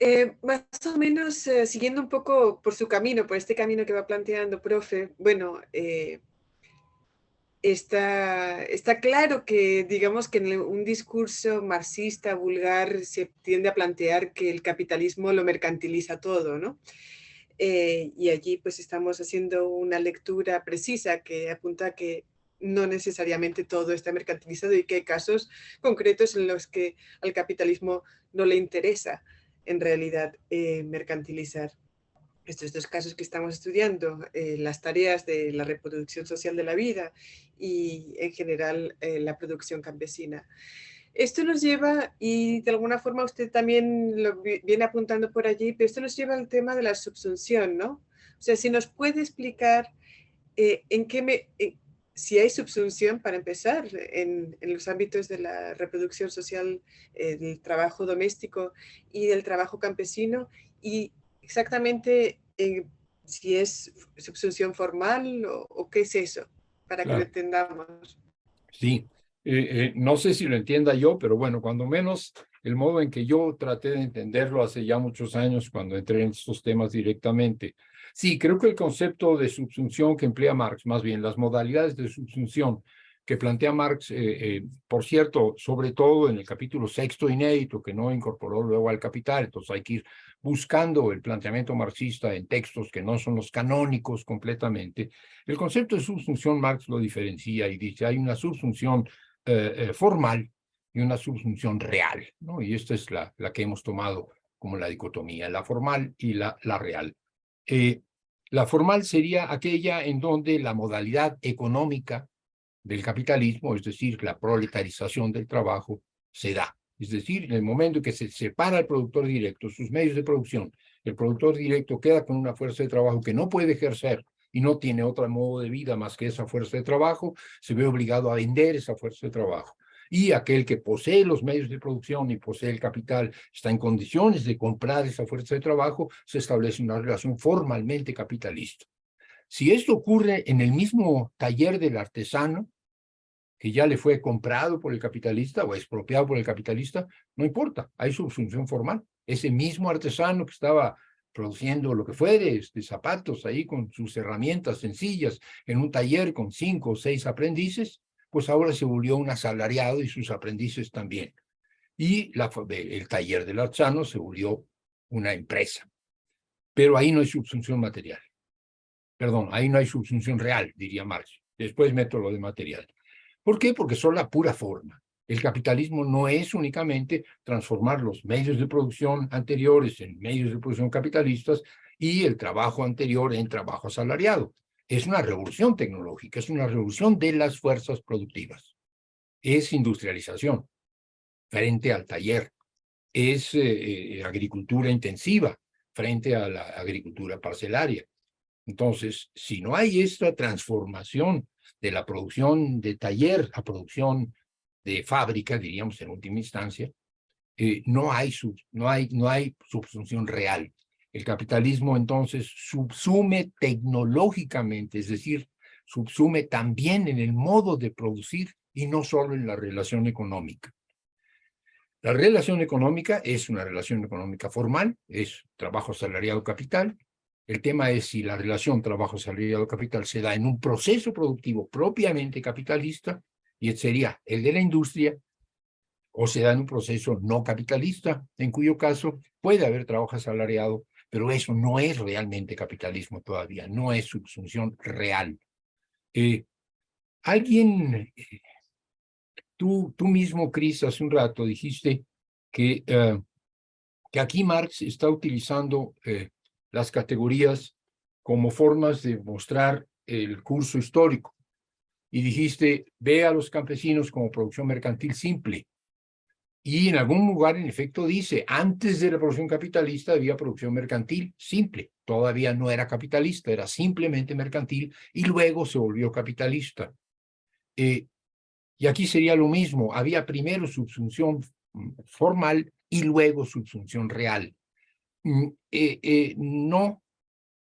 Eh, más o menos eh, siguiendo un poco por su camino, por este camino que va planteando, profe, bueno, eh, está, está claro que digamos que en un discurso marxista, vulgar, se tiende a plantear que el capitalismo lo mercantiliza todo, ¿no? y allí pues estamos haciendo una lectura precisa que apunta a que no necesariamente todo está mercantilizado y que hay casos concretos en los que al capitalismo no le interesa en realidad eh, mercantilizar estos dos casos que estamos estudiando, eh, las tareas de la reproducción social de la vida y en general eh, la producción campesina. Esto nos lleva, y de alguna forma usted también lo viene apuntando por allí, pero esto nos lleva al tema de la subsunción, ¿no? O sea, si nos puede explicar eh, en qué me, si hay subsunción, para empezar, en, los ámbitos de la reproducción social, eh, del trabajo doméstico y del trabajo campesino, y exactamente eh, si es subsunción formal o, qué es eso, para que lo entendamos. Sí, eh, no sé si lo entienda yo, pero bueno, cuando menos el modo en que yo traté de entenderlo hace ya muchos años, cuando entré en estos temas directamente, Sí, creo que el concepto de subsunción que emplea Marx, más bien las modalidades de subsunción que plantea Marx, eh, eh, por cierto, sobre todo en el capítulo sexto inédito, que no incorporó luego al Capital, entonces hay que ir buscando el planteamiento marxista en textos que no son los canónicos completamente. El concepto de subsunción Marx lo diferencia y dice, hay una subsunción eh, formal y una subsunción real, ¿no? Y esta es la, la que hemos tomado como la dicotomía, la formal y la, la real. La formal sería aquella en donde la modalidad económica del capitalismo, es decir, la proletarización del trabajo, se da. Es decir, en el momento en que se separa el productor directo, sus medios de producción, el productor directo queda con una fuerza de trabajo que no puede ejercer y no tiene otro modo de vida más que esa fuerza de trabajo, se ve obligado a vender esa fuerza de trabajo y aquel que posee los medios de producción y posee el capital está en condiciones de comprar esa fuerza de trabajo, se establece una relación formalmente capitalista. Si esto ocurre en el mismo taller del artesano, que ya le fue comprado por el capitalista o expropiado por el capitalista, no importa, hay subsunción formal. Ese mismo artesano que estaba produciendo lo que fuere, este, zapatos ahí con sus herramientas sencillas, en un taller con cinco o seis aprendices, pues ahora se volvió un asalariado y sus aprendices también. Y la, el taller del artesano se volvió una empresa. Pero ahí no hay subsunción material. Perdón, ahí no hay subsunción real, diría Marx. Después meto lo de material. ¿Por qué? Porque son la pura forma. El capitalismo no es únicamente transformar los medios de producción anteriores en medios de producción capitalistas y el trabajo anterior en trabajo asalariado es una revolución tecnológica, es una revolución de las fuerzas productivas. Es industrialización frente al taller, es eh, eh, agricultura intensiva frente a la agricultura parcelaria. Entonces, si no hay esta transformación de la producción de taller a producción de fábrica, diríamos en última instancia, eh, no, hay no, hay, no hay subsunción real. El capitalismo entonces subsume tecnológicamente, es decir, subsume también en el modo de producir y no solo en la relación económica. La relación económica es una relación económica formal, es trabajo salariado capital. El tema es si la relación trabajo salariado capital se da en un proceso productivo propiamente capitalista, y sería el de la industria, o se da en un proceso no capitalista, en cuyo caso puede haber trabajo asalariado pero eso no es realmente capitalismo todavía, no es subsunción real. Eh, alguien, eh, tú, tú mismo, Cris, hace un rato dijiste que, eh, que aquí Marx está utilizando las categorías como formas de mostrar el curso histórico. Y dijiste, ve a los campesinos como producción mercantil simple. Y en algún lugar, en efecto, dice, antes de la producción capitalista había producción mercantil simple. Todavía no era capitalista, era simplemente mercantil y luego se volvió capitalista. Eh, y aquí sería lo mismo, había primero subsunción formal y luego subsunción real. Mm, eh, eh, no,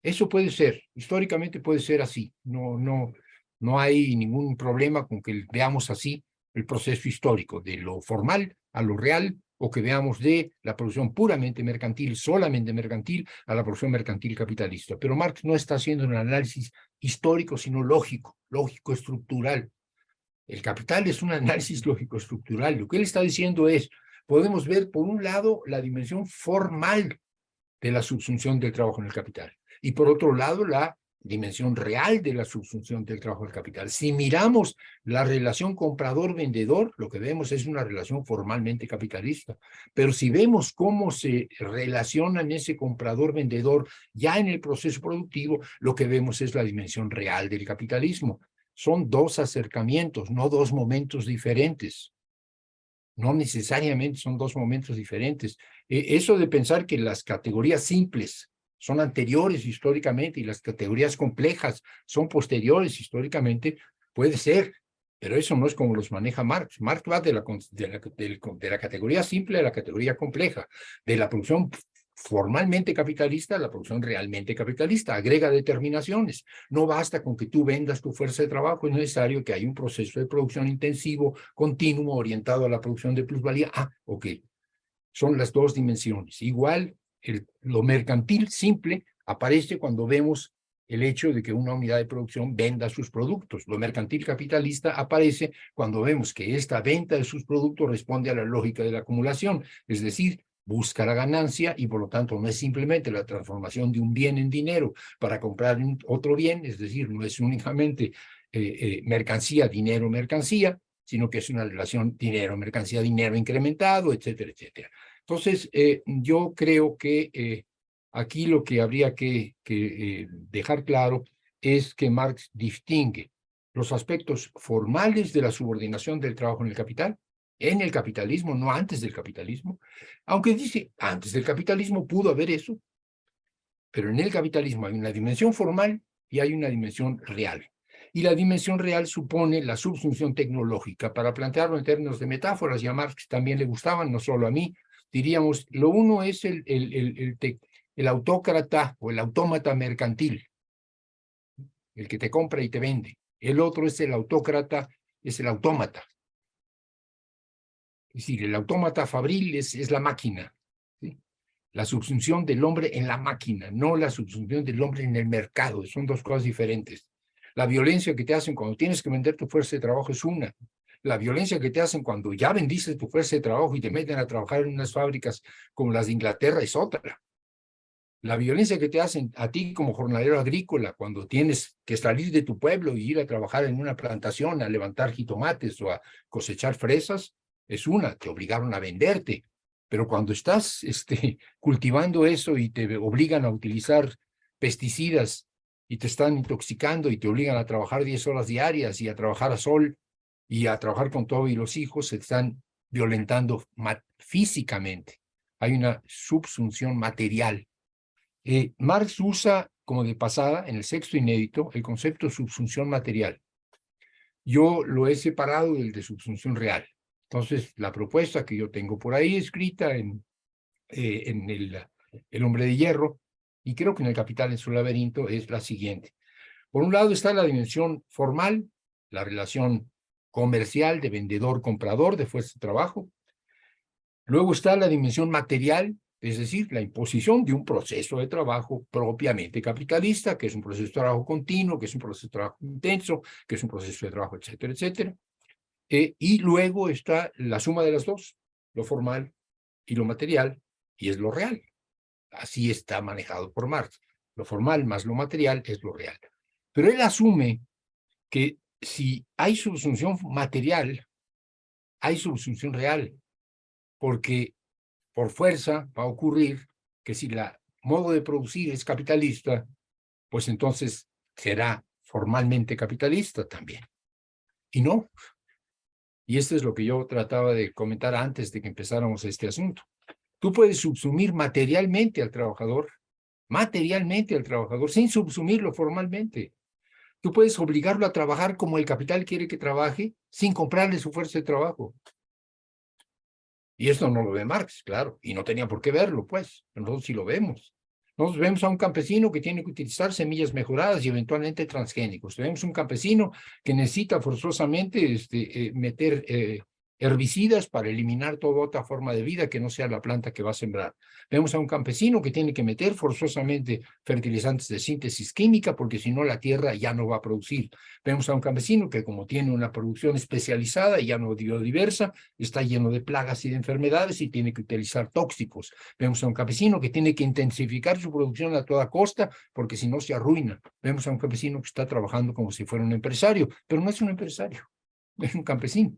eso puede ser, históricamente puede ser así. No, no, no hay ningún problema con que veamos así el proceso histórico de lo formal a lo real o que veamos de la producción puramente mercantil, solamente mercantil, a la producción mercantil capitalista. Pero Marx no está haciendo un análisis histórico, sino lógico, lógico estructural. El capital es un análisis lógico estructural. Lo que él está diciendo es, podemos ver por un lado la dimensión formal de la subsunción del trabajo en el capital y por otro lado la dimensión real de la subsunción del trabajo del capital. Si miramos la relación comprador-vendedor, lo que vemos es una relación formalmente capitalista. Pero si vemos cómo se relacionan ese comprador-vendedor ya en el proceso productivo, lo que vemos es la dimensión real del capitalismo. Son dos acercamientos, no dos momentos diferentes. No necesariamente son dos momentos diferentes. Eh, eso de pensar que las categorías simples son anteriores históricamente y las categorías complejas son posteriores históricamente, puede ser, pero eso no es como los maneja Marx. Marx va de la, de la, de la categoría simple a la categoría compleja, de la producción formalmente capitalista la producción realmente capitalista. Agrega determinaciones. No basta con que tú vendas tu fuerza de trabajo, es necesario que haya un proceso de producción intensivo, continuo, orientado a la producción de plusvalía. Ah, ok. Son las dos dimensiones. Igual, lo mercantil simple aparece cuando vemos el hecho de que una unidad de producción venda sus productos. Lo mercantil capitalista aparece cuando vemos que esta venta de sus productos responde a la lógica de la acumulación, es decir, busca la ganancia y por lo tanto no es simplemente la transformación de un bien en dinero para comprar otro bien, es decir, no es únicamente eh, eh, mercancía, dinero, mercancía, sino que es una relación dinero, mercancía, dinero incrementado, etcétera, etcétera. Entonces, eh, yo creo que aquí lo que habría que, que dejar claro es que Marx distingue los aspectos formales de la subordinación del trabajo en el capital en el capitalismo, no antes del capitalismo, aunque dice, antes del capitalismo pudo haber eso, pero en el capitalismo hay una dimensión formal y hay una dimensión real. Y la dimensión real supone la subsunción tecnológica. Para plantearlo en términos de metáforas, y a Marx también le gustaban, no solo a mí, diríamos, lo uno es el, el, el, el autócrata o el autómata mercantil, el que te compra y te vende. El otro es el autócrata, es el autómata, es decir, el autómata fabril es, la máquina. La subsunción del hombre en la máquina, no la subsunción del hombre en el mercado. Son dos cosas diferentes. La violencia que te hacen cuando tienes que vender tu fuerza de trabajo es una. La violencia que te hacen cuando ya vendiste tu fuerza de trabajo y te meten a trabajar en unas fábricas como las de Inglaterra es otra. La violencia que te hacen a ti como jornalero agrícola cuando tienes que salir de tu pueblo y ir a trabajar en una plantación, a levantar jitomates o a cosechar fresas, es una, te obligaron a venderte, pero cuando estás este, cultivando eso y te obligan a utilizar pesticidas y te están intoxicando y te obligan a trabajar 10 horas diarias y a trabajar a sol y a trabajar con todo y los hijos, se están violentando físicamente. Hay una subsunción material. Eh, Marx usa como de pasada en el sexto inédito el concepto de subsunción material. Yo lo he separado del de subsunción real. Entonces, la propuesta que yo tengo por ahí escrita en, eh, en el, el Hombre de Hierro, y creo que en el Capital en su laberinto, es la siguiente. Por un lado está la dimensión formal, la relación comercial de vendedor-comprador de fuerza de trabajo. Luego está la dimensión material, es decir, la imposición de un proceso de trabajo propiamente capitalista, que es un proceso de trabajo continuo, que es un proceso de trabajo intenso, que es un proceso de trabajo, etcétera, etcétera. Eh, y luego está la suma de las dos, lo formal y lo material, y es lo real. Así está manejado por Marx. Lo formal más lo material es lo real. Pero él asume que si hay subsunción material, hay subsunción real, porque por fuerza va a ocurrir que si la modo de producir es capitalista, pues entonces será formalmente capitalista también. Y no, y esto es lo que yo trataba de comentar antes de que empezáramos este asunto. Tú puedes subsumir materialmente al trabajador, materialmente al trabajador, sin subsumirlo formalmente. Tú puedes obligarlo a trabajar como el capital quiere que trabaje, sin comprarle su fuerza de trabajo. Y esto no lo ve Marx, claro, y no tenía por qué verlo, pues. Nosotros sí lo vemos. Nosotros vemos a un campesino que tiene que utilizar semillas mejoradas y eventualmente transgénicos. Vemos un campesino que necesita forzosamente este, eh, meter eh, herbicidas para eliminar toda otra forma de vida que no sea la planta que va a sembrar. Vemos a un campesino que tiene que meter forzosamente fertilizantes de síntesis química porque si no la tierra ya no va a producir. Vemos a un campesino que como tiene una producción especializada y ya no biodiversa, está lleno de plagas y de enfermedades y tiene que utilizar tóxicos. Vemos a un campesino que tiene que intensificar su producción a toda costa porque si no se arruina. Vemos a un campesino que está trabajando como si fuera un empresario, pero no es un empresario, es un campesino.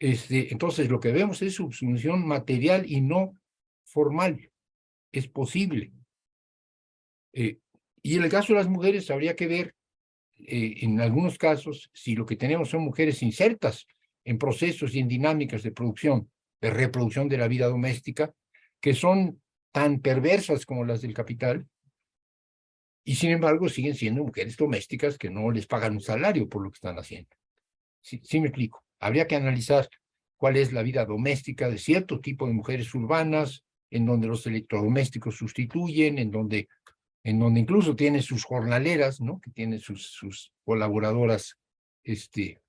Este, entonces, lo que vemos es subsunción material y no formal. Es posible. Eh, y en el caso de las mujeres, habría que ver, eh, en algunos casos, si lo que tenemos son mujeres insertas en procesos y en dinámicas de producción de reproducción de la vida doméstica, que son tan perversas como las del capital, y sin embargo siguen siendo mujeres domésticas que no les pagan un salario por lo que están haciendo. Sí, sí me explico. Habría que analizar cuál es la vida doméstica de cierto tipo de mujeres urbanas, en donde los electrodomésticos sustituyen, en donde, en donde incluso tiene sus jornaleras, ¿no? que tienen sus, sus colaboradoras, este,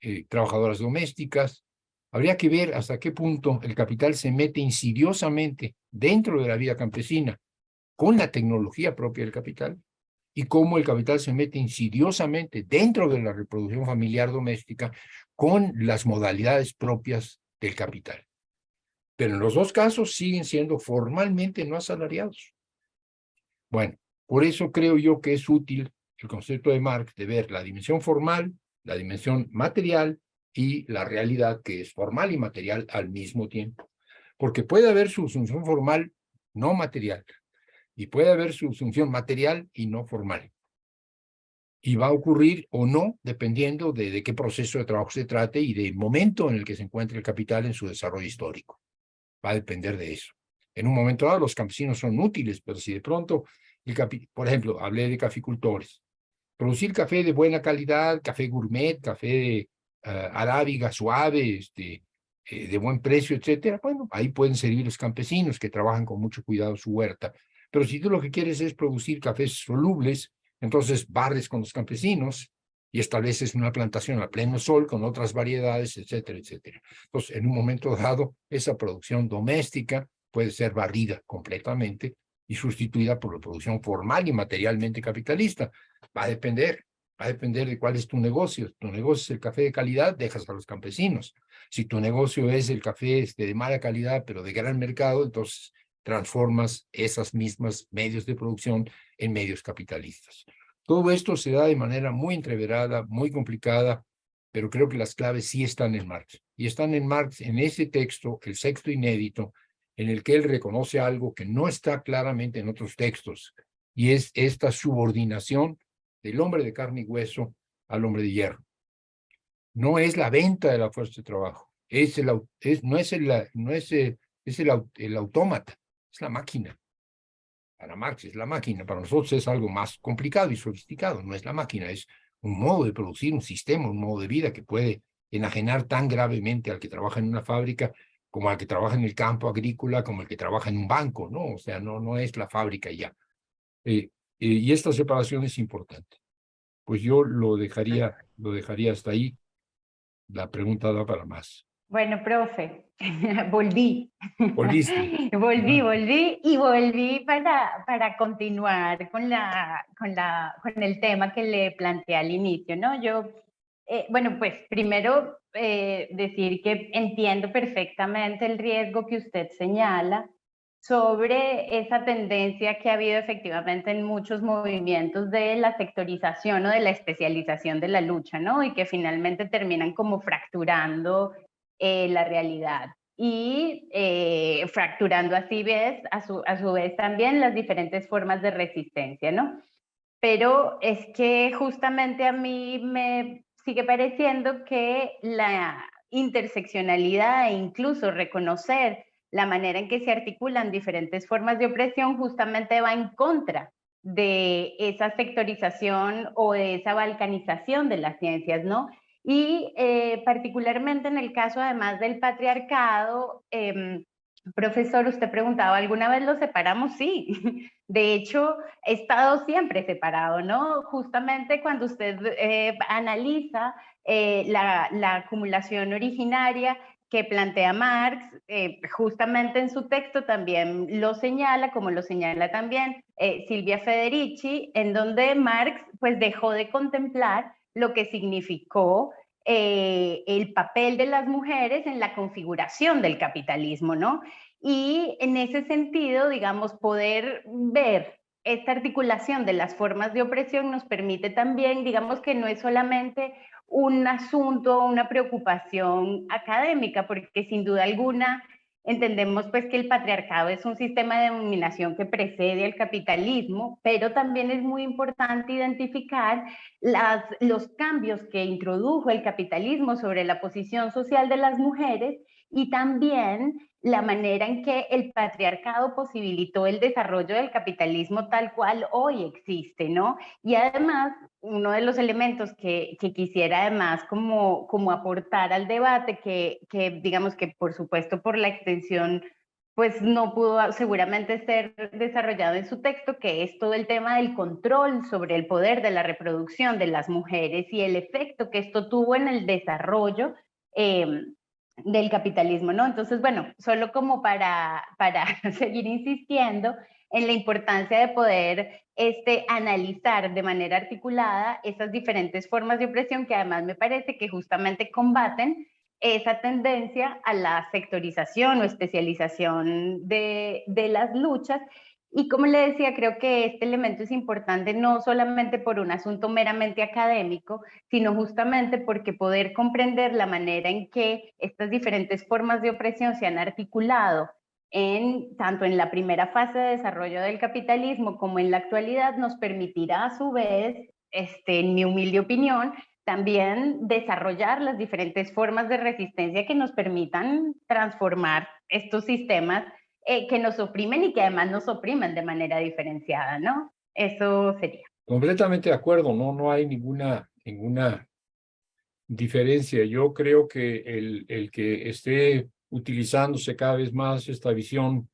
eh, trabajadoras domésticas. Habría que ver hasta qué punto el capital se mete insidiosamente dentro de la vida campesina con la tecnología propia del capital y cómo el capital se mete insidiosamente dentro de la reproducción familiar doméstica con las modalidades propias del capital. Pero en los dos casos siguen siendo formalmente no asalariados. Bueno, por eso creo yo que es útil el concepto de Marx de ver la dimensión formal, la dimensión material y la realidad que es formal y material al mismo tiempo. Porque puede haber su función formal no material y puede haber su función material y no formal. Y va a ocurrir o no dependiendo de, de qué proceso de trabajo se trate y del momento en el que se encuentre el capital en su desarrollo histórico. Va a depender de eso. En un momento dado los campesinos son útiles, pero si de pronto, el por ejemplo, hablé de caficultores. Producir café de buena calidad, café gourmet, café de uh, arábiga suave, este, eh, de buen precio, etcétera, bueno, ahí pueden servir los campesinos que trabajan con mucho cuidado su huerta. Pero si tú lo que quieres es producir cafés solubles, entonces barres con los campesinos y estableces una plantación a pleno sol con otras variedades, etcétera, etcétera. Entonces, en un momento dado, esa producción doméstica puede ser barrida completamente y sustituida por la producción formal y materialmente capitalista. Va a depender, va a depender de cuál es tu negocio. Tu negocio es el café de calidad, dejas a los campesinos. Si tu negocio es el café este, de mala calidad, pero de gran mercado, entonces transformas esas mismas medios de producción en medios capitalistas. Todo esto se da de manera muy entreverada, muy complicada, pero creo que las claves sí están en Marx. Y están en Marx en ese texto, el sexto inédito, en el que él reconoce algo que no está claramente en otros textos, y es esta subordinación del hombre de carne y hueso al hombre de hierro. No es la venta de la fuerza de trabajo, es el, es, no es, el, no es, el, es el, el autómata, es la máquina. Para Marx es la máquina, para nosotros es algo más complicado y sofisticado, no es la máquina, es un modo de producir, un sistema, un modo de vida que puede enajenar tan gravemente al que trabaja en una fábrica como al que trabaja en el campo agrícola, como el que trabaja en un banco, ¿no? O sea, no, no es la fábrica ya. Eh, eh, y esta separación es importante. Pues yo lo dejaría, lo dejaría hasta ahí. La pregunta da para más. Bueno, profe, volví. Volviste. volví, volví y volví para, para continuar con, la, con, la, con el tema que le planteé al inicio, ¿no? Yo, eh, bueno, pues primero eh, decir que entiendo perfectamente el riesgo que usted señala sobre esa tendencia que ha habido efectivamente en muchos movimientos de la sectorización o de la especialización de la lucha, ¿no? Y que finalmente terminan como fracturando eh, la realidad y eh, fracturando así ves, a su, a su vez también las diferentes formas de resistencia, ¿no? Pero es que justamente a mí me sigue pareciendo que la interseccionalidad e incluso reconocer la manera en que se articulan diferentes formas de opresión justamente va en contra de esa sectorización o de esa balcanización de las ciencias, ¿no? Y eh, particularmente en el caso además del patriarcado, em, profesor, usted preguntaba, ¿alguna vez lo separamos? Sí, de hecho, he estado siempre separado, ¿no? Justamente cuando usted eh, analiza eh, la, la, acumulación originaria que plantea Marx, justamente en su texto también lo señala, como lo señala también Silvia Federici, en donde Marx pues dejó de contemplar lo que significó eh, el papel de las mujeres en la configuración del capitalismo, ¿no? Y en ese sentido, digamos, poder ver esta articulación de las formas de opresión nos permite también, digamos, que no es solamente un asunto, una preocupación académica, porque sin duda alguna Entendemos pues que el patriarcado es un sistema de dominación que precede al capitalismo, pero también es muy importante identificar las, los cambios que introdujo el capitalismo sobre la posición social de las mujeres y también la manera en que el patriarcado posibilitó el desarrollo del capitalismo tal cual hoy existe, ¿no? Y además, uno de los elementos que, quisiera además como, como aportar al debate, que, que digamos que por supuesto por la extensión pues no pudo seguramente ser desarrollado en su texto, que es todo el tema del control sobre el poder de la reproducción de las mujeres y el efecto que esto tuvo en el desarrollo eh, del capitalismo, ¿no? Entonces, bueno, solo como para, para seguir insistiendo en la importancia de poder este, analizar de manera articulada esas diferentes formas de opresión que además me parece que justamente combaten esa tendencia a la sectorización o especialización de, de las luchas y como le decía, creo que este elemento es importante no solamente por un asunto meramente académico, sino justamente porque poder comprender la manera en que estas diferentes formas de opresión se han articulado en, tanto en la primera fase de desarrollo del capitalismo como en la actualidad nos permitirá a su vez, este, en mi humilde opinión, también desarrollar las diferentes formas de resistencia que nos permitan transformar estos sistemas eh, que nos oprimen y que además nos oprimen de manera diferenciada, ¿no? Eso sería. Completamente de acuerdo, no, no hay ninguna, ninguna diferencia. Yo creo que el, el que esté utilizándose cada vez más esta visión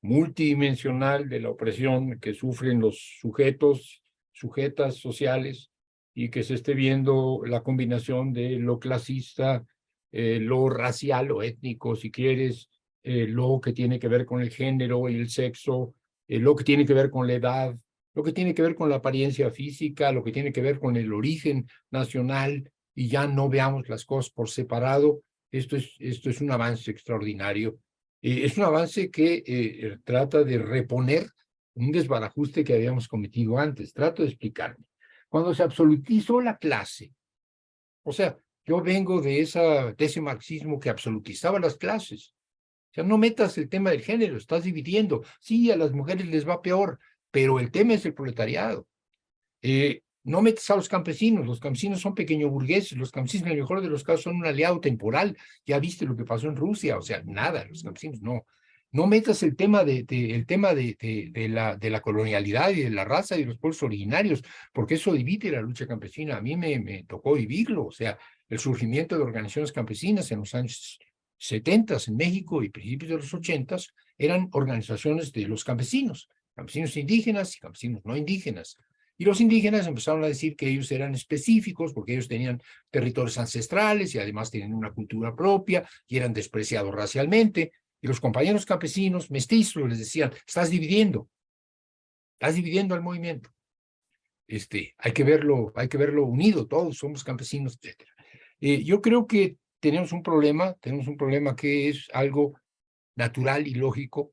multidimensional de la opresión que sufren los sujetos, sujetas sociales, y que se esté viendo la combinación de lo clasista, eh, lo racial o étnico, si quieres, eh, lo que tiene que ver con el género y el sexo, eh, lo que tiene que ver con la edad, lo que tiene que ver con la apariencia física, lo que tiene que ver con el origen nacional, y ya no veamos las cosas por separado. Esto es, esto es un avance extraordinario. Eh, es un avance que trata de reponer un desbarajuste que habíamos cometido antes. Trato de explicarme. Cuando se absolutizó la clase, o sea, yo vengo de, esa, de ese marxismo que absolutizaba las clases, o sea, no metas el tema del género, estás dividiendo. Sí, a las mujeres les va peor, pero el tema es el proletariado. Eh, no metas a los campesinos, los campesinos son pequeño burgueses, los campesinos en el mejor de los casos son un aliado temporal. Ya viste lo que pasó en Rusia, o sea, nada, los campesinos no. No metas el tema de, el tema de, de, la, de la colonialidad y de la raza y de los pueblos originarios, porque eso divide la lucha campesina. A mí me, me tocó vivirlo, o sea, el surgimiento de organizaciones campesinas en los años 70 en México y principios de los 80 eran organizaciones de los campesinos, campesinos indígenas y campesinos no indígenas. Y los indígenas empezaron a decir que ellos eran específicos porque ellos tenían territorios ancestrales y además tenían una cultura propia y eran despreciados racialmente. Y los compañeros campesinos mestizos les decían, estás dividiendo, estás dividiendo al movimiento. Este, hay que verlo, hay que verlo unido, todos somos campesinos, etc. Eh, yo creo que tenemos un problema, tenemos un problema que es algo natural y lógico.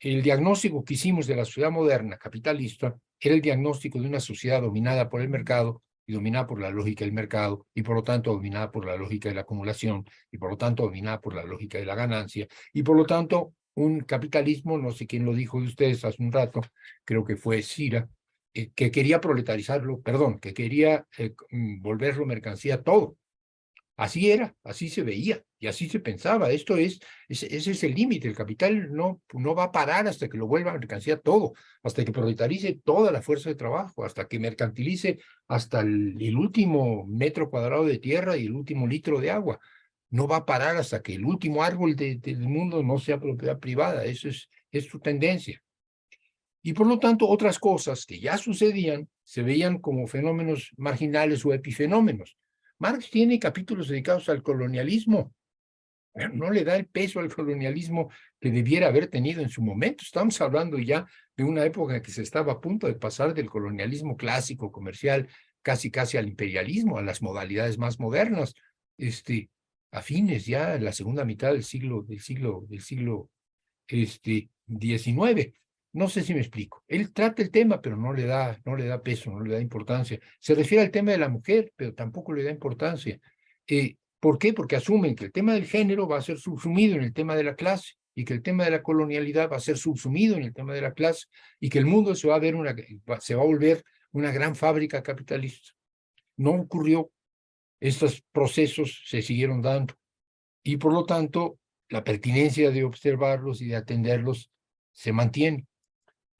El diagnóstico que hicimos de la sociedad moderna capitalista era el diagnóstico de una sociedad dominada por el mercado y dominada por la lógica del mercado y por lo tanto dominada por la lógica de la acumulación y por lo tanto dominada por la lógica de la ganancia y por lo tanto un capitalismo, no sé quién lo dijo de ustedes hace un rato, creo que fue Cira, eh, que quería proletarizarlo, perdón, que quería eh, mm, volverlo mercancía todo. Así era, así se veía y así se pensaba. Esto es, ese, es el límite. El capital no, no va a parar hasta que lo vuelva a mercancía todo, hasta que proletarice toda la fuerza de trabajo, hasta que mercantilice hasta el, último metro cuadrado de tierra y el último litro de agua. No va a parar hasta que el último árbol del mundo no sea propiedad privada. Eso es, es su tendencia. Y por lo tanto, otras cosas que ya sucedían se veían como fenómenos marginales o epifenómenos. Marx tiene capítulos dedicados al colonialismo, pero no le da el peso al colonialismo que debiera haber tenido en su momento. Estamos hablando ya de una época que se estaba a punto de pasar del colonialismo clásico, comercial, casi casi al imperialismo, a las modalidades más modernas, este, a fines ya en la segunda mitad del siglo, del siglo, del siglo este, XIX. No sé si me explico. Él trata el tema, pero no le da, no le da peso, no le da importancia. Se refiere al tema de la mujer, pero tampoco le da importancia. Eh, ¿Por qué? Porque asumen que el tema del género va a ser subsumido en el tema de la clase y que el tema de la colonialidad va a ser subsumido en el tema de la clase y que el mundo se va a ver una, se va a volver una gran fábrica capitalista. No ocurrió. Estos procesos se siguieron dando y por lo tanto la pertinencia de observarlos y de atenderlos se mantiene.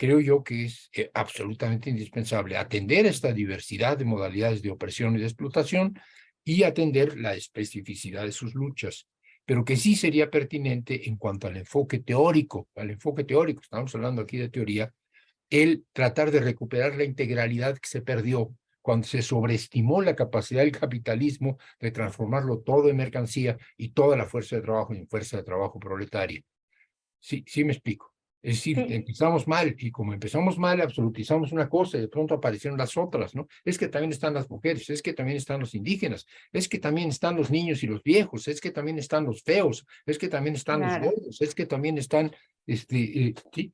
Creo yo que es eh, absolutamente indispensable atender esta diversidad de modalidades de opresión y de explotación y atender la especificidad de sus luchas, pero que sí sería pertinente en cuanto al enfoque teórico, al enfoque teórico, estamos hablando aquí de teoría, el tratar de recuperar la integralidad que se perdió cuando se sobreestimó la capacidad del capitalismo de transformarlo todo en mercancía y toda la fuerza de trabajo en fuerza de trabajo proletaria. Sí, sí me explico. Es decir, empezamos mal y como empezamos mal, absolutizamos una cosa y de pronto aparecieron las otras, ¿no? Es que también están las mujeres, es que también están los indígenas, es que también están los niños y los viejos, es que también están los feos, es que también están los gordos, es que también están, este, eh, sí,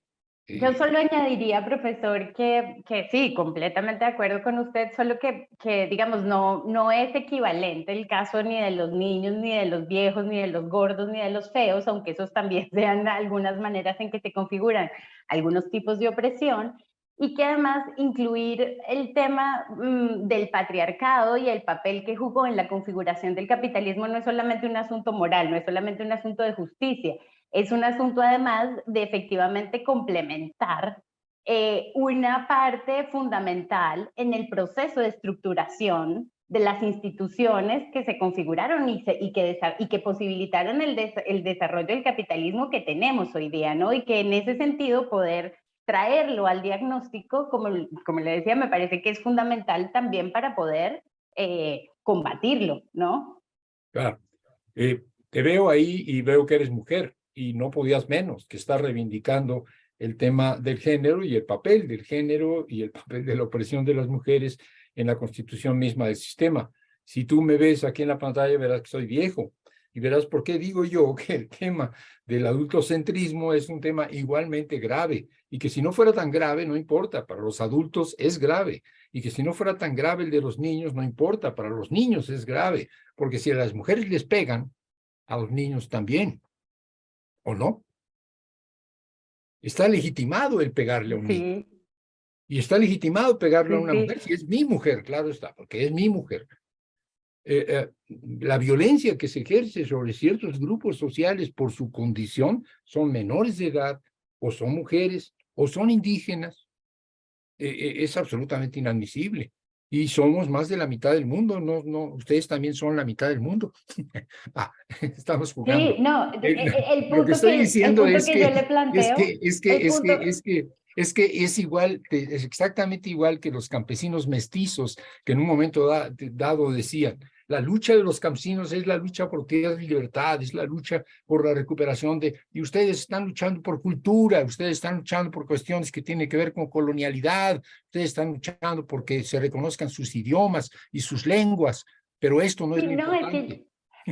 yo solo añadiría, profesor, que, que sí, completamente de acuerdo con usted, solo que, que, digamos, no, no es equivalente el caso ni de los niños, ni de los viejos, ni de los gordos, ni de los feos, aunque esos también sean algunas maneras en que se configuran algunos tipos de opresión, y que además incluir el tema mm, del patriarcado y el papel que jugó en la configuración del capitalismo no es solamente un asunto moral, no es solamente un asunto de justicia, es un asunto además de efectivamente complementar eh, una parte fundamental en el proceso de estructuración de las instituciones que se configuraron y, que, y que posibilitaron el, el, desarrollo del capitalismo que tenemos hoy día, ¿no? Y que en ese sentido poder traerlo al diagnóstico, como, como le decía, me parece que es fundamental también para poder eh, combatirlo, ¿no? Claro. Eh, te veo ahí y veo que eres mujer y no podías menos, que está reivindicando el tema del género y el papel del género y el papel de la opresión de las mujeres en la constitución misma del sistema. Si tú me ves aquí en la pantalla, verás que soy viejo y verás por qué digo yo que el tema del adultocentrismo es un tema igualmente grave y que si no fuera tan grave, no importa, para los adultos es grave y que si no fuera tan grave el de los niños, no importa, para los niños es grave, porque si a las mujeres les pegan, a los niños también. ¿O no? Está legitimado el pegarle a un niño. Y está legitimado pegarle a una mujer si es mi mujer, claro está, porque es mi mujer. Eh, eh, la violencia que se ejerce sobre ciertos grupos sociales por su condición son menores de edad, o son mujeres, o son indígenas, eh, es absolutamente inadmisible y somos más de la mitad del mundo, no, no, ustedes también son la mitad del mundo. ah, estamos jugando. Sí, no, el, punto lo que estoy diciendo es, que, yo le planteo, es que, es que, es que, es que, es que es igual, es exactamente igual que los campesinos mestizos que en un momento dado decían, la lucha de los campesinos es la lucha por tierras y libertad, es la lucha por la recuperación de... Y ustedes están luchando por cultura, ustedes están luchando por cuestiones que tienen que ver con colonialidad, ustedes están luchando porque se reconozcan sus idiomas y sus lenguas, pero esto no es lo importante.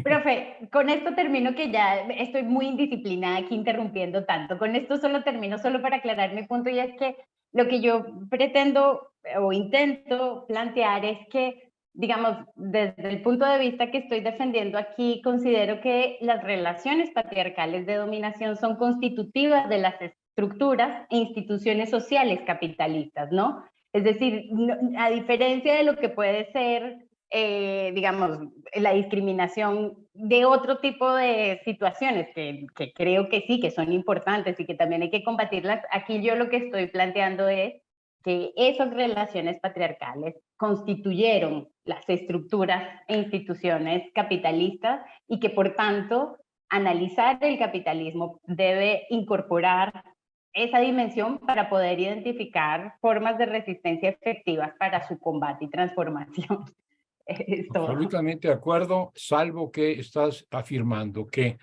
Profe, con esto termino que ya estoy muy indisciplinada aquí interrumpiendo tanto. Con esto solo termino, solo para aclarar mi punto, y es que lo que yo pretendo o intento plantear es que digamos, desde el punto de vista que estoy defendiendo aquí, considero que las relaciones patriarcales de dominación son constitutivas de las estructuras e instituciones sociales capitalistas, ¿no? Es decir, a diferencia de lo que puede ser, eh, digamos, la discriminación de otro tipo de situaciones, que, que creo que sí, que son importantes y que también hay que combatirlas, aquí yo lo que estoy planteando es que esas relaciones patriarcales constituyeron las estructuras e instituciones capitalistas y que por tanto analizar el capitalismo debe incorporar esa dimensión para poder identificar formas de resistencia efectivas para su combate y transformación. Absolutamente de acuerdo, salvo que estás afirmando que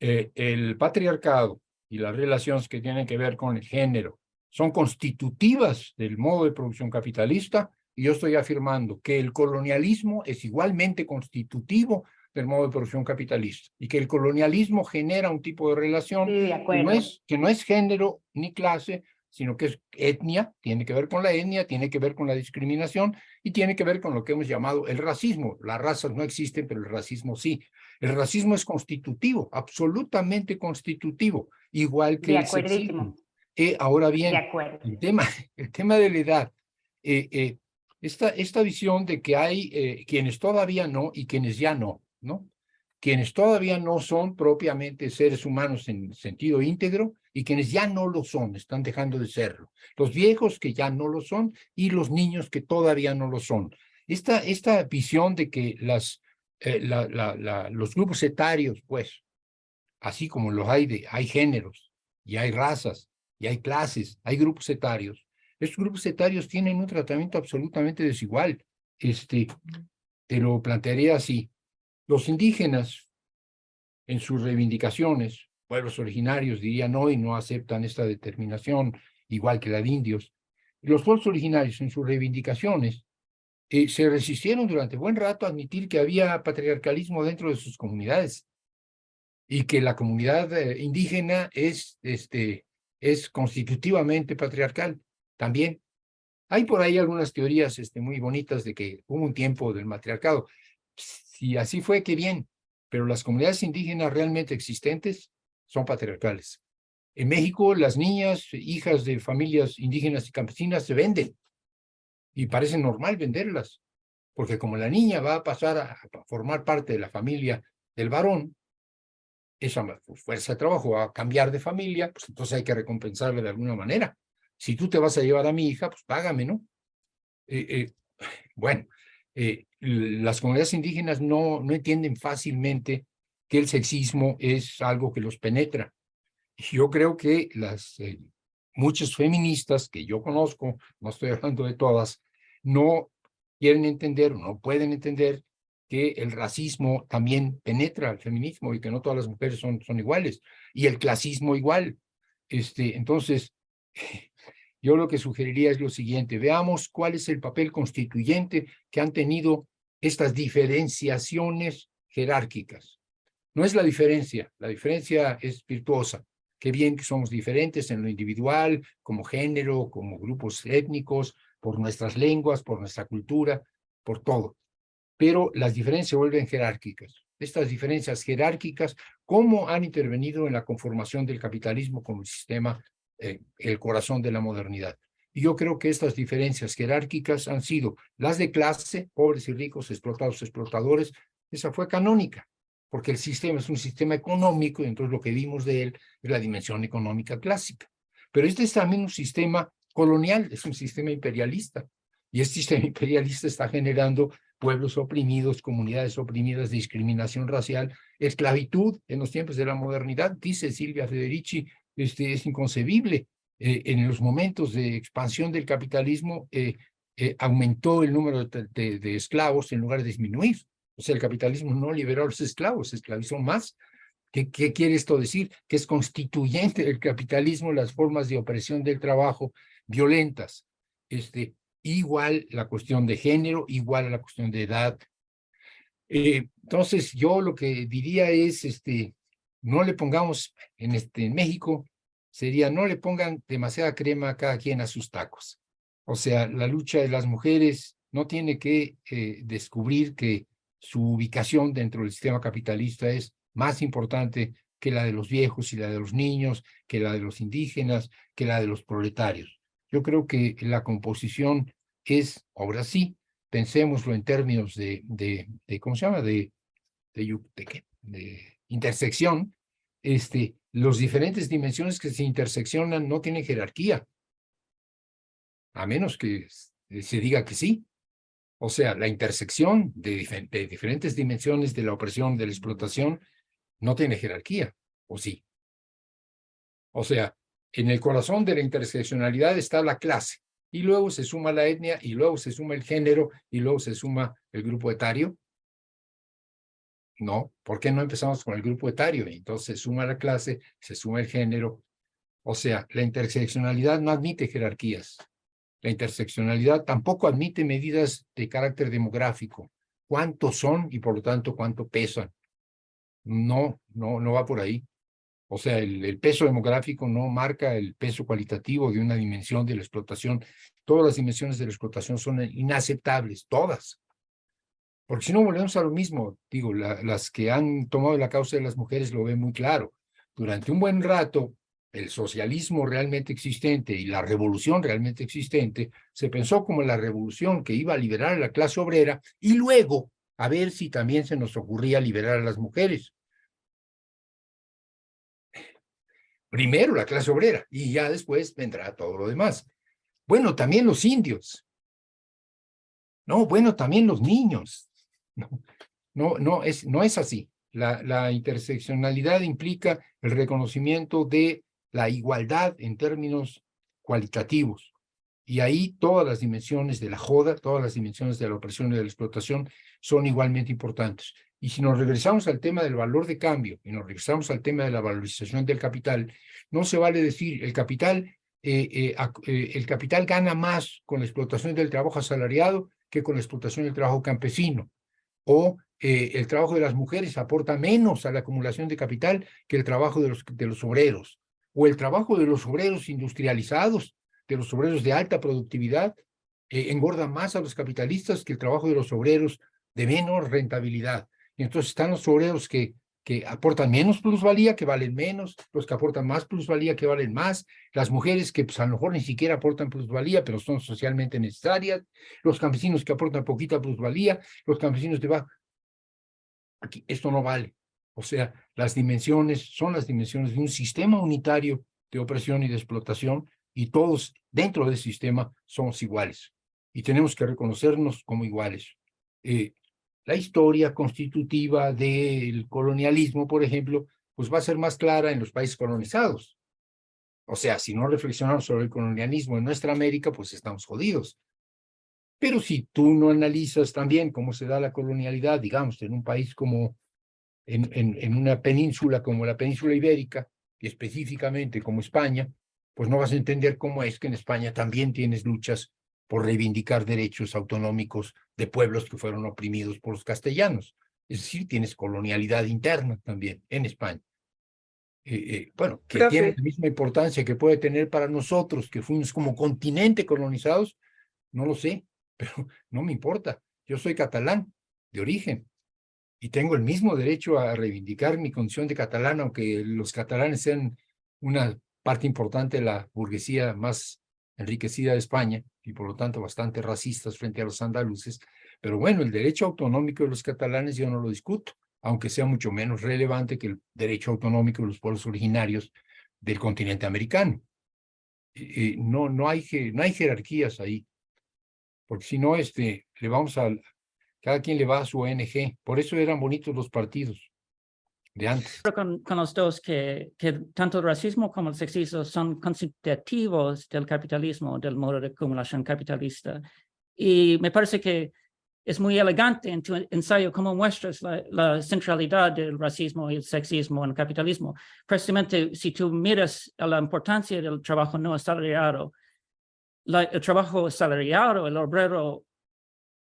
eh, el patriarcado y las relaciones que tienen que ver con el género son constitutivas del modo de producción capitalista y yo estoy afirmando que el colonialismo es igualmente constitutivo del modo de producción capitalista y que el colonialismo genera un tipo de relación que, no es, que no es género ni clase, sino que es etnia, tiene que ver con la etnia, tiene que ver con la discriminación y tiene que ver con lo que hemos llamado el racismo. Las razas no existen, pero el racismo sí. El racismo es constitutivo, absolutamente constitutivo, igual que el sexismo. Eh, ahora bien, el tema, el tema de la edad, eh, eh, esta, esta visión de que hay quienes todavía no y quienes ya no, ¿no? quienes todavía no son propiamente seres humanos en sentido íntegro y quienes ya no lo son, están dejando de serlo. Los viejos que ya no lo son y los niños que todavía no lo son. Esta, esta visión de que las, eh, la, la, los grupos etarios, pues, así como los hay, de, hay géneros y hay razas y hay clases, hay grupos etarios, estos grupos etarios tienen un tratamiento absolutamente desigual. Este, te lo plantearía así. Los indígenas, en sus reivindicaciones, pueblos originarios dirían hoy no aceptan esta determinación, igual que la de indios. Los pueblos originarios en sus reivindicaciones eh, se resistieron durante buen rato a admitir que había patriarcalismo dentro de sus comunidades y que la comunidad eh, indígena es, este, es constitutivamente patriarcal también. Hay por ahí algunas teorías este, muy bonitas de que hubo un tiempo del matriarcado. Si así fue, qué bien, pero las comunidades indígenas realmente existentes son patriarcales. En México, las niñas, hijas de familias indígenas y campesinas, se venden y parece normal venderlas, porque como la niña va a pasar a formar parte de la familia del varón, esa fuerza de trabajo va a cambiar de familia, pues entonces hay que recompensarle de alguna manera. Si tú te vas a llevar a mi hija, pues págame, ¿no? Eh, eh, bueno, eh, las comunidades indígenas no, no entienden fácilmente que el sexismo es algo que los penetra. Yo creo que las eh, muchas feministas que yo conozco, no estoy hablando de todas, no quieren entender o no pueden entender que el racismo también penetra al feminismo y que no todas las mujeres son, son iguales, y el clasismo igual. Este, entonces, yo lo que sugeriría es lo siguiente, veamos cuál es el papel constituyente que han tenido estas diferenciaciones jerárquicas. No es la diferencia, la diferencia es virtuosa. Qué bien que somos diferentes en lo individual, como género, como grupos étnicos, por nuestras lenguas, por nuestra cultura, por todo. Pero las diferencias vuelven jerárquicas. Estas diferencias jerárquicas, ¿cómo han intervenido en la conformación del capitalismo como sistema eh, el corazón de la modernidad. Y yo creo que estas diferencias jerárquicas han sido las de clase, pobres y ricos, explotados, explotadores, esa fue canónica, porque el sistema es un sistema económico y entonces lo que vimos de él es la dimensión económica clásica. Pero este es también un sistema colonial, es un sistema imperialista. Y este sistema imperialista está generando pueblos oprimidos, comunidades oprimidas, discriminación racial, esclavitud en los tiempos de la modernidad, dice Silvia Federici este, es inconcebible. Eh, en los momentos de expansión del capitalismo eh, eh, aumentó el número de, esclavos en lugar de disminuir. O sea, el capitalismo no liberó a los esclavos, esclavizó más. ¿Qué, ¿Qué, quiere esto decir? Que es constituyente del capitalismo las formas de opresión del trabajo violentas. Este, igual la cuestión de género, igual la cuestión de edad. entonces, yo lo que diría es, este, no le pongamos en, este, en México, sería no le pongan demasiada crema a cada quien a sus tacos. O sea, la lucha de las mujeres no tiene que eh, descubrir que su ubicación dentro del sistema capitalista es más importante que la de los viejos y la de los niños, que la de los indígenas, que la de los proletarios. Yo creo que la composición es, ahora sí, pensémoslo en términos de, ¿cómo se llama? De, de, intersección, este, los diferentes dimensiones que se interseccionan no tienen jerarquía, a menos que se diga que sí. O sea, la intersección de, de diferentes dimensiones de la opresión, de la explotación, no tiene jerarquía, ¿o sí? O sea, en el corazón de la interseccionalidad está la clase, y luego se suma la etnia, y luego se suma el género, y luego se suma el grupo etario, no, ¿por qué no empezamos con el grupo etario? Entonces se suma la clase, se suma el género. O sea, la interseccionalidad no admite jerarquías. La interseccionalidad tampoco admite medidas de carácter demográfico. ¿Cuántos son y por lo tanto cuánto pesan? No, no, no va por ahí. O sea, el, peso demográfico no marca el peso cualitativo de una dimensión de la explotación. Todas las dimensiones de la explotación son inaceptables, todas. Porque si no volvemos a lo mismo, digo, las que han tomado la causa de las mujeres lo ven muy claro. Durante un buen rato, el socialismo realmente existente y la revolución realmente existente se pensó como la revolución que iba a liberar a la clase obrera y luego a ver si también se nos ocurría liberar a las mujeres. Primero la clase obrera y ya después vendrá todo lo demás. Bueno, también los indios. No, bueno, también los niños. No, no, es, no es así. La, la interseccionalidad implica el reconocimiento de la igualdad en términos cualitativos. Y ahí todas las dimensiones de la joda, todas las dimensiones de la opresión y de la explotación son igualmente importantes. Y si nos regresamos al tema del valor de cambio y nos regresamos al tema de la valorización del capital, no se vale decir el capital, eh, eh, eh, el capital gana más con la explotación del trabajo asalariado que con la explotación del trabajo campesino. O el trabajo de las mujeres aporta menos a la acumulación de capital que el trabajo de los, de los obreros. O el trabajo de los obreros industrializados, de los obreros de alta productividad, engorda más a los capitalistas que el trabajo de los obreros de menor rentabilidad. Y entonces están los obreros que, que aportan menos plusvalía, que valen menos, los que aportan más plusvalía, que valen más, las mujeres que pues, a lo mejor ni siquiera aportan plusvalía, pero son socialmente necesarias, los campesinos que aportan poquita plusvalía, los campesinos de bajo. Aquí, esto no vale. O sea, las dimensiones son las dimensiones de un sistema unitario de opresión y de explotación y todos dentro del sistema somos iguales y tenemos que reconocernos como iguales. Eh, la historia constitutiva del colonialismo, por ejemplo, pues va a ser más clara en los países colonizados. O sea, si no reflexionamos sobre el colonialismo en nuestra América, pues estamos jodidos. Pero si tú no analizas también cómo se da la colonialidad, digamos, en un país como, en, en, en una península como la península ibérica, y específicamente como España, pues no vas a entender cómo es que en España también tienes luchas por reivindicar derechos autonómicos de pueblos que fueron oprimidos por los castellanos. Es decir, tienes colonialidad interna también en España. Eh, eh, bueno, que tiene la misma importancia que puede tener para nosotros, que fuimos como continente colonizados, no lo sé, pero no me importa. Yo soy catalán de origen y tengo el mismo derecho a reivindicar mi condición de catalán, aunque los catalanes sean una parte importante de la burguesía más enriquecida de España y por lo tanto bastante racistas frente a los andaluces. Pero bueno, el derecho autonómico de los catalanes yo no lo discuto, aunque sea mucho menos relevante que el derecho autonómico de los pueblos originarios del continente americano. no, no, hay, no hay jerarquías ahí, porque si no, este, le vamos a, cada quien le va a su ONG. Por eso eran bonitos los partidos antes. Con, con los dos que, que tanto el racismo como el sexismo son constitutivos del capitalismo, del modo de acumulación capitalista. Y me parece que es muy elegante en tu ensayo cómo muestras la, la, centralidad del racismo y el sexismo en el capitalismo. Precisamente, si tú miras a la importancia del trabajo no asalariado, la, el trabajo asalariado, el obrero,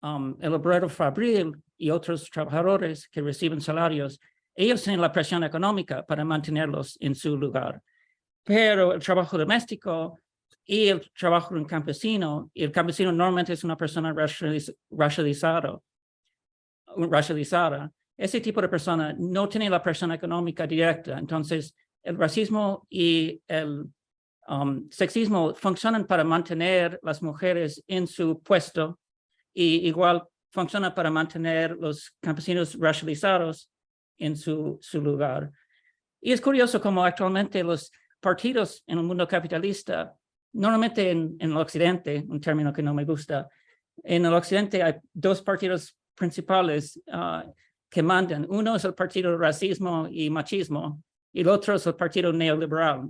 um, el obrero fabril y otros trabajadores que reciben salarios ellos tienen la presión económica para mantenerlos en su lugar. Pero el trabajo doméstico y el trabajo en campesino, y el campesino normalmente es una persona racializada, racializada, ese tipo de persona no tiene la presión económica directa. Entonces, el racismo y el um, sexismo funcionan para mantener las mujeres en su puesto y igual funciona para mantener los campesinos racializados en su, su lugar. Y es curioso como actualmente los partidos en el mundo capitalista, normalmente en, el occidente, un término que no me gusta, en el occidente hay dos partidos principales uh, que mandan. Uno es el partido racismo y machismo y el otro es el partido neoliberal.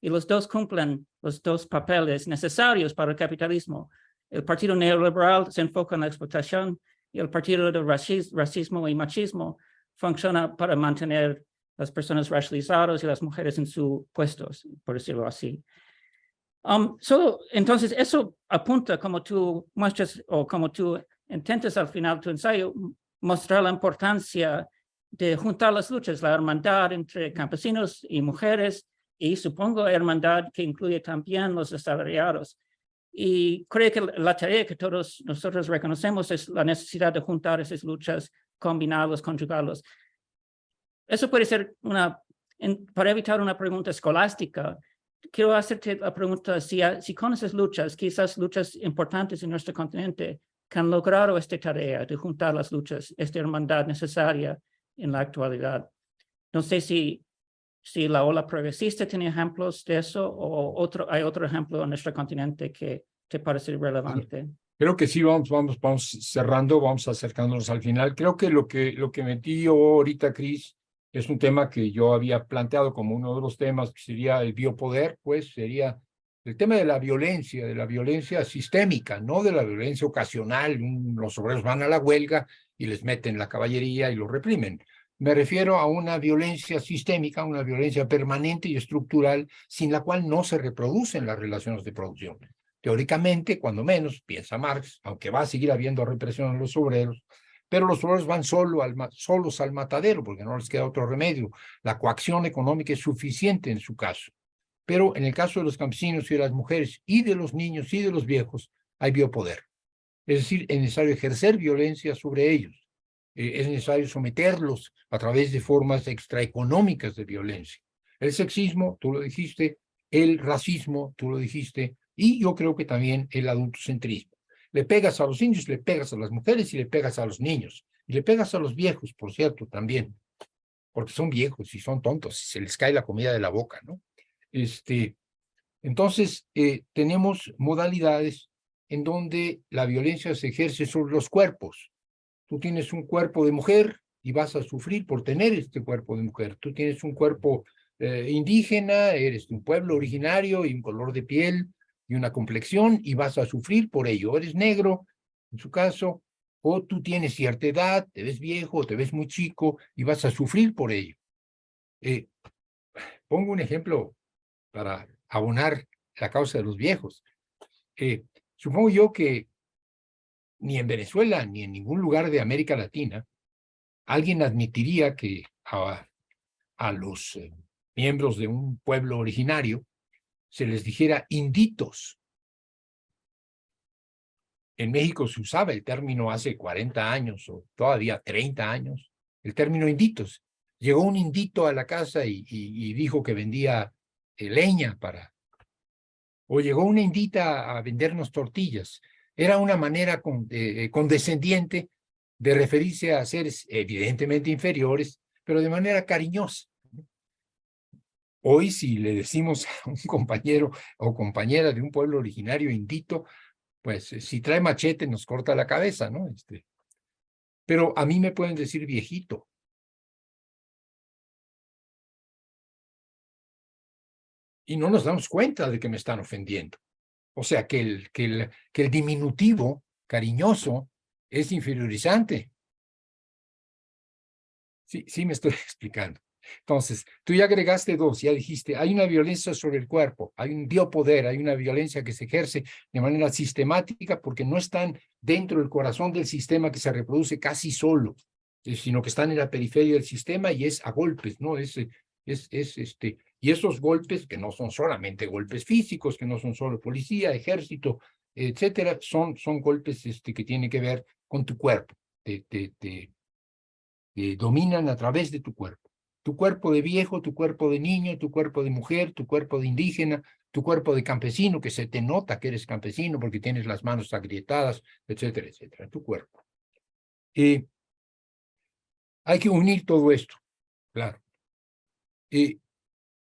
Y los dos cumplen los dos papeles necesarios para el capitalismo. El partido neoliberal se enfoca en la explotación y el partido de racismo y machismo funciona para mantener las personas racializadas y las mujeres en sus puestos, por decirlo así. Um, solo, entonces, eso apunta como tú muestras o como tú intentas al final tu ensayo, mostrar la importancia de juntar las luchas, la hermandad entre campesinos y mujeres, y supongo hermandad que incluye también los asalariados. Y creo que la tarea que todos nosotros reconocemos es la necesidad de juntar esas luchas combinarlos, conjugarlos. Eso puede ser una, para evitar una pregunta escolástica, quiero hacerte la pregunta, si, si con esas luchas, quizás luchas importantes en nuestro continente, que han logrado esta tarea de juntar las luchas, esta hermandad necesaria en la actualidad. No sé si, si la ola progresista tiene ejemplos de eso o otro, hay otro ejemplo en nuestro continente que te parece relevante. Creo que sí, vamos, vamos, vamos cerrando, vamos acercándonos al final. Creo que lo que, lo que metí ahorita, Cris, es un tema que yo había planteado como uno de los temas, que sería el biopoder, pues sería el tema de la violencia, de la violencia sistémica, no de la violencia ocasional. Los obreros van a la huelga y les meten la caballería y los reprimen. Me refiero a una violencia sistémica, una violencia permanente y estructural, sin la cual no se reproducen las relaciones de producción. Teóricamente, cuando menos, piensa Marx, aunque va a seguir habiendo represión a los obreros, pero los obreros van solo al, solos al matadero porque no les queda otro remedio. La coacción económica es suficiente en su caso. Pero en el caso de los campesinos y de las mujeres y de los niños y de los viejos, hay biopoder. Es decir, es necesario ejercer violencia sobre ellos. Eh, es necesario someterlos a través de formas extraeconómicas de violencia. El sexismo, tú lo dijiste, el racismo, tú lo dijiste, y yo creo que también el adultocentrismo. Le pegas a los indios, le pegas a las mujeres y le pegas a los niños. Y le pegas a los viejos, por cierto, también. Porque son viejos y son tontos y se les cae la comida de la boca, ¿no? Este, entonces, eh, tenemos modalidades en donde la violencia se ejerce sobre los cuerpos. Tú tienes un cuerpo de mujer y vas a sufrir por tener este cuerpo de mujer. Tú tienes un cuerpo eh, indígena, eres de un pueblo originario y un color de piel y una complexión y vas a sufrir por ello. Eres negro, en su caso, o tú tienes cierta edad, te ves viejo, te ves muy chico y vas a sufrir por ello. Eh, pongo un ejemplo para abonar la causa de los viejos. Eh, supongo yo que ni en Venezuela ni en ningún lugar de América Latina alguien admitiría que a, a los eh, miembros de un pueblo originario se les dijera inditos. En México se usaba el término hace 40 años o todavía 30 años, el término inditos. Llegó un indito a la casa y, dijo que vendía eh, leña para... O llegó una indita a vendernos tortillas. Era una manera eh, condescendiente de referirse a seres evidentemente inferiores, pero de manera cariñosa. Hoy, si le decimos a un compañero o compañera de un pueblo originario indito, pues eh, si trae machete nos corta la cabeza, ¿no? Este, pero a mí me pueden decir viejito. Y no nos damos cuenta de que me están ofendiendo. O sea, que el, que el, que el diminutivo cariñoso es inferiorizante. Sí, sí me estoy explicando. Entonces, tú ya agregaste dos, ya dijiste, hay una violencia sobre el cuerpo, hay un biopoder, hay una violencia que se ejerce de manera sistemática porque no están dentro del corazón del sistema que se reproduce casi solo, eh, sino que están en la periferia del sistema y es a golpes, ¿no? Es, es, es este, y esos golpes, que no son solamente golpes físicos, que no son solo policía, ejército, etcétera, son, son golpes este, que tienen que ver con tu cuerpo, te, te, te dominan a través de tu cuerpo tu cuerpo de viejo, tu cuerpo de niño, tu cuerpo de mujer, tu cuerpo de indígena, tu cuerpo de campesino, que se te nota que eres campesino porque tienes las manos agrietadas, etcétera, etcétera, tu cuerpo. Y hay que unir todo esto, claro. Y,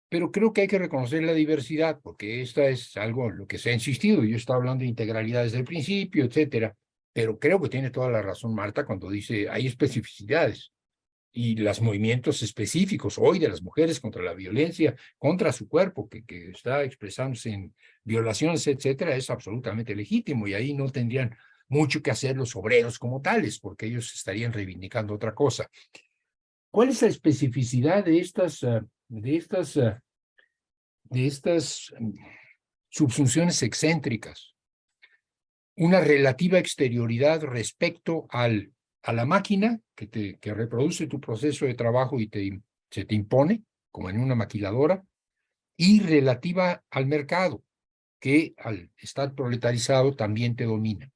pero creo que hay que reconocer la diversidad, porque esta es algo en lo que se ha insistido. Yo estaba hablando de integralidad desde el principio, etcétera, pero creo que tiene toda la razón Marta cuando dice hay especificidades y los movimientos específicos hoy de las mujeres contra la violencia, contra su cuerpo, que, que está expresándose en violaciones, etcétera, es absolutamente legítimo y ahí no tendrían mucho que hacer los obreros como tales, porque ellos estarían reivindicando otra cosa. ¿Cuál es la especificidad de estas, ah, de estas, ah, de estas mm, subsunciones excéntricas? Una relativa exterioridad respecto al a la máquina que, te, que reproduce tu proceso de trabajo y te, se te impone, como en una maquiladora, y relativa al mercado, que al estar proletarizado también te domina.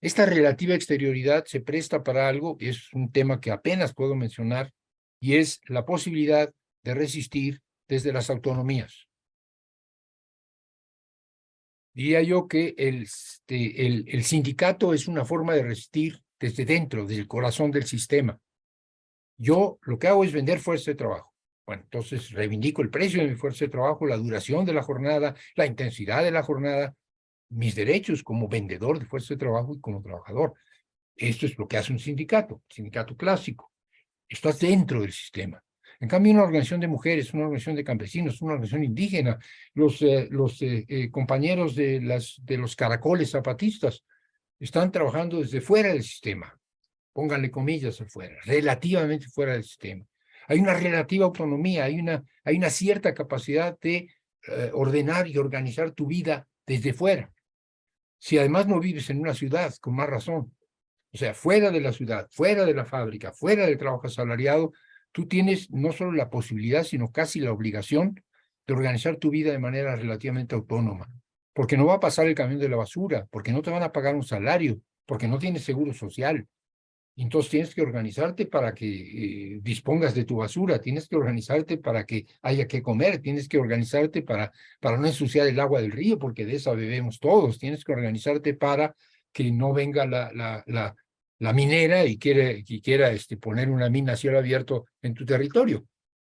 Esta relativa exterioridad se presta para algo, es un tema que apenas puedo mencionar, y es la posibilidad de resistir desde las autonomías. Diría yo que el, este, el, el sindicato es una forma de resistir desde dentro, desde el corazón del sistema. Yo lo que hago es vender fuerza de trabajo. Bueno, entonces reivindico el precio de mi fuerza de trabajo, la duración de la jornada, la intensidad de la jornada, mis derechos como vendedor de fuerza de trabajo y como trabajador. Esto es lo que hace un sindicato, sindicato clásico. Estás dentro del sistema. En cambio, una organización de mujeres, una organización de campesinos, una organización indígena, los, eh, los eh, eh, compañeros de, las, de los caracoles zapatistas están trabajando desde fuera del sistema. Pónganle comillas afuera, relativamente fuera del sistema. Hay una relativa autonomía, hay una, cierta capacidad de ordenar y organizar tu vida desde fuera. Si además no vives en una ciudad, con más razón, o sea, fuera de la ciudad, fuera de la fábrica, fuera del trabajo asalariado, tú tienes no solo la posibilidad, sino casi la obligación de organizar tu vida de manera relativamente autónoma. Porque no va a pasar el camión de la basura, porque no te van a pagar un salario, porque no tienes seguro social. Entonces tienes que organizarte para que eh, dispongas de tu basura, tienes que organizarte para que haya que comer, tienes que organizarte para, para no ensuciar el agua del río, porque de esa bebemos todos, tienes que organizarte para que no venga la, la, la, minera y quiere, y quiera este, poner una mina a cielo abierto en tu territorio,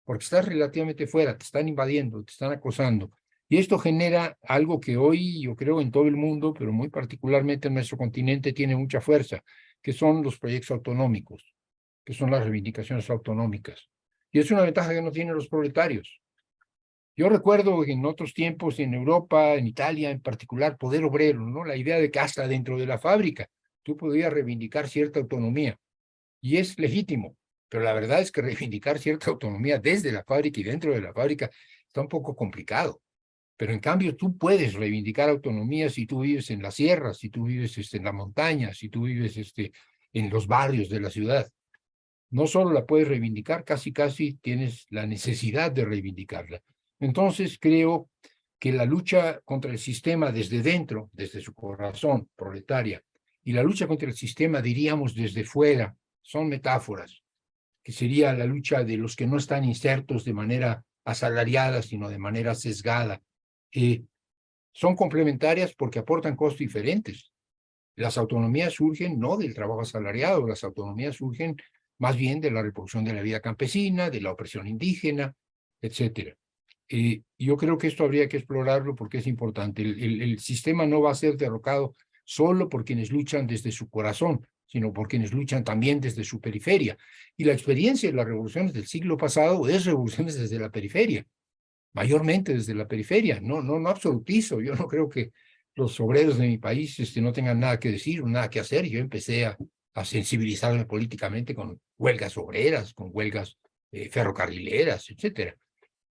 porque estás relativamente fuera, te están invadiendo, te están acosando. Y esto genera algo que hoy yo creo en todo el mundo, pero muy particularmente en nuestro continente, tiene mucha fuerza, que son los proyectos autonómicos, que son las reivindicaciones autonómicas. Y es una ventaja que no tienen los proletarios. Yo recuerdo en otros tiempos, en Europa, en Italia en particular, poder obrero, ¿no? La idea de casa dentro de la fábrica tú podías reivindicar cierta autonomía. Y es legítimo, pero la verdad es que reivindicar cierta autonomía desde la fábrica y dentro de la fábrica está un poco complicado. Pero en cambio tú puedes reivindicar autonomía si tú vives en la sierra, si tú vives este, en la montaña, si tú vives este, en los barrios de la ciudad. No solo la puedes reivindicar, casi casi tienes la necesidad de reivindicarla. Entonces creo que la lucha contra el sistema desde dentro, desde su corazón proletaria, y la lucha contra el sistema, diríamos, desde fuera, son metáforas, que sería la lucha de los que no están insertos de manera asalariada, sino de manera sesgada. Eh, son complementarias porque aportan costos diferentes. Las autonomías surgen no del trabajo asalariado, las autonomías surgen más bien de la reproducción de la vida campesina, de la opresión indígena, etc. Eh, yo creo que esto habría que explorarlo porque es importante. el sistema no va a ser derrocado solo por quienes luchan desde su corazón, sino por quienes luchan también desde su periferia. Y la experiencia de las revoluciones del siglo pasado es revoluciones desde la periferia, mayormente desde la periferia. No, no, no absolutizo, yo no creo que los obreros de mi país este, no tengan nada que decir o nada que hacer. Yo empecé a, a sensibilizarme políticamente con huelgas obreras, con huelgas eh, ferrocarrileras, etcétera.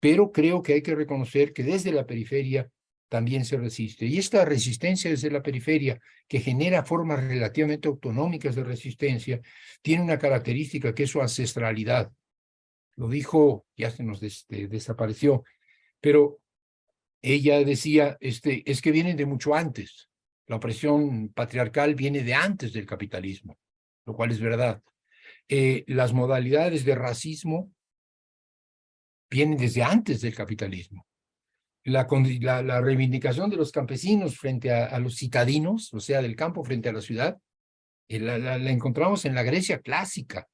Pero creo que hay que reconocer que desde la periferia también se resiste. Y esta resistencia desde la periferia, que genera formas relativamente autonómicas de resistencia, tiene una característica que es su ancestralidad. Lo dijo, ya se nos este, desapareció, pero ella decía, este, es que vienen de mucho antes. La opresión patriarcal viene de antes del capitalismo, lo cual es verdad. Eh, las modalidades de racismo vienen desde antes del capitalismo la, la, reivindicación de los campesinos frente a, los citadinos, o sea, del campo frente a la ciudad, eh, la, la, encontramos en la Grecia clásica.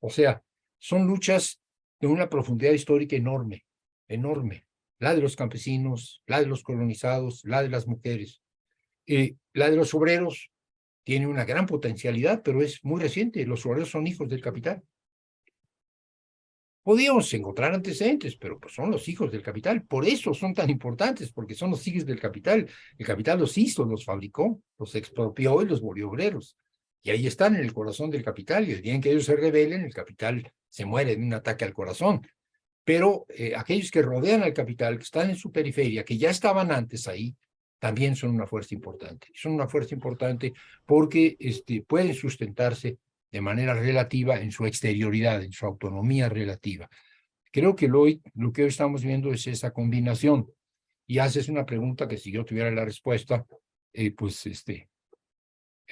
O sea, son luchas de una profundidad histórica enorme, enorme. La de los campesinos, la de los colonizados, la de las mujeres. Eh, la de los obreros tiene una gran potencialidad, pero es muy reciente. Los obreros son hijos del capital. Podíamos encontrar antecedentes, pero pues son los hijos del capital. Por eso son tan importantes, porque son los hijos del capital. El capital los hizo, los fabricó, los expropió y los volvió obreros. Y ahí están en el corazón del capital. Y el día en que ellos se rebelen, el capital se muere en un ataque al corazón. Pero eh, aquellos que rodean al capital, que están en su periferia, que ya estaban antes ahí, también son una fuerza importante. Son una fuerza importante porque este, pueden sustentarse de manera relativa en su exterioridad, en su autonomía relativa. Creo que lo, lo que hoy estamos viendo es esa combinación. Y haces una pregunta que si yo tuviera la respuesta, eh, pues este,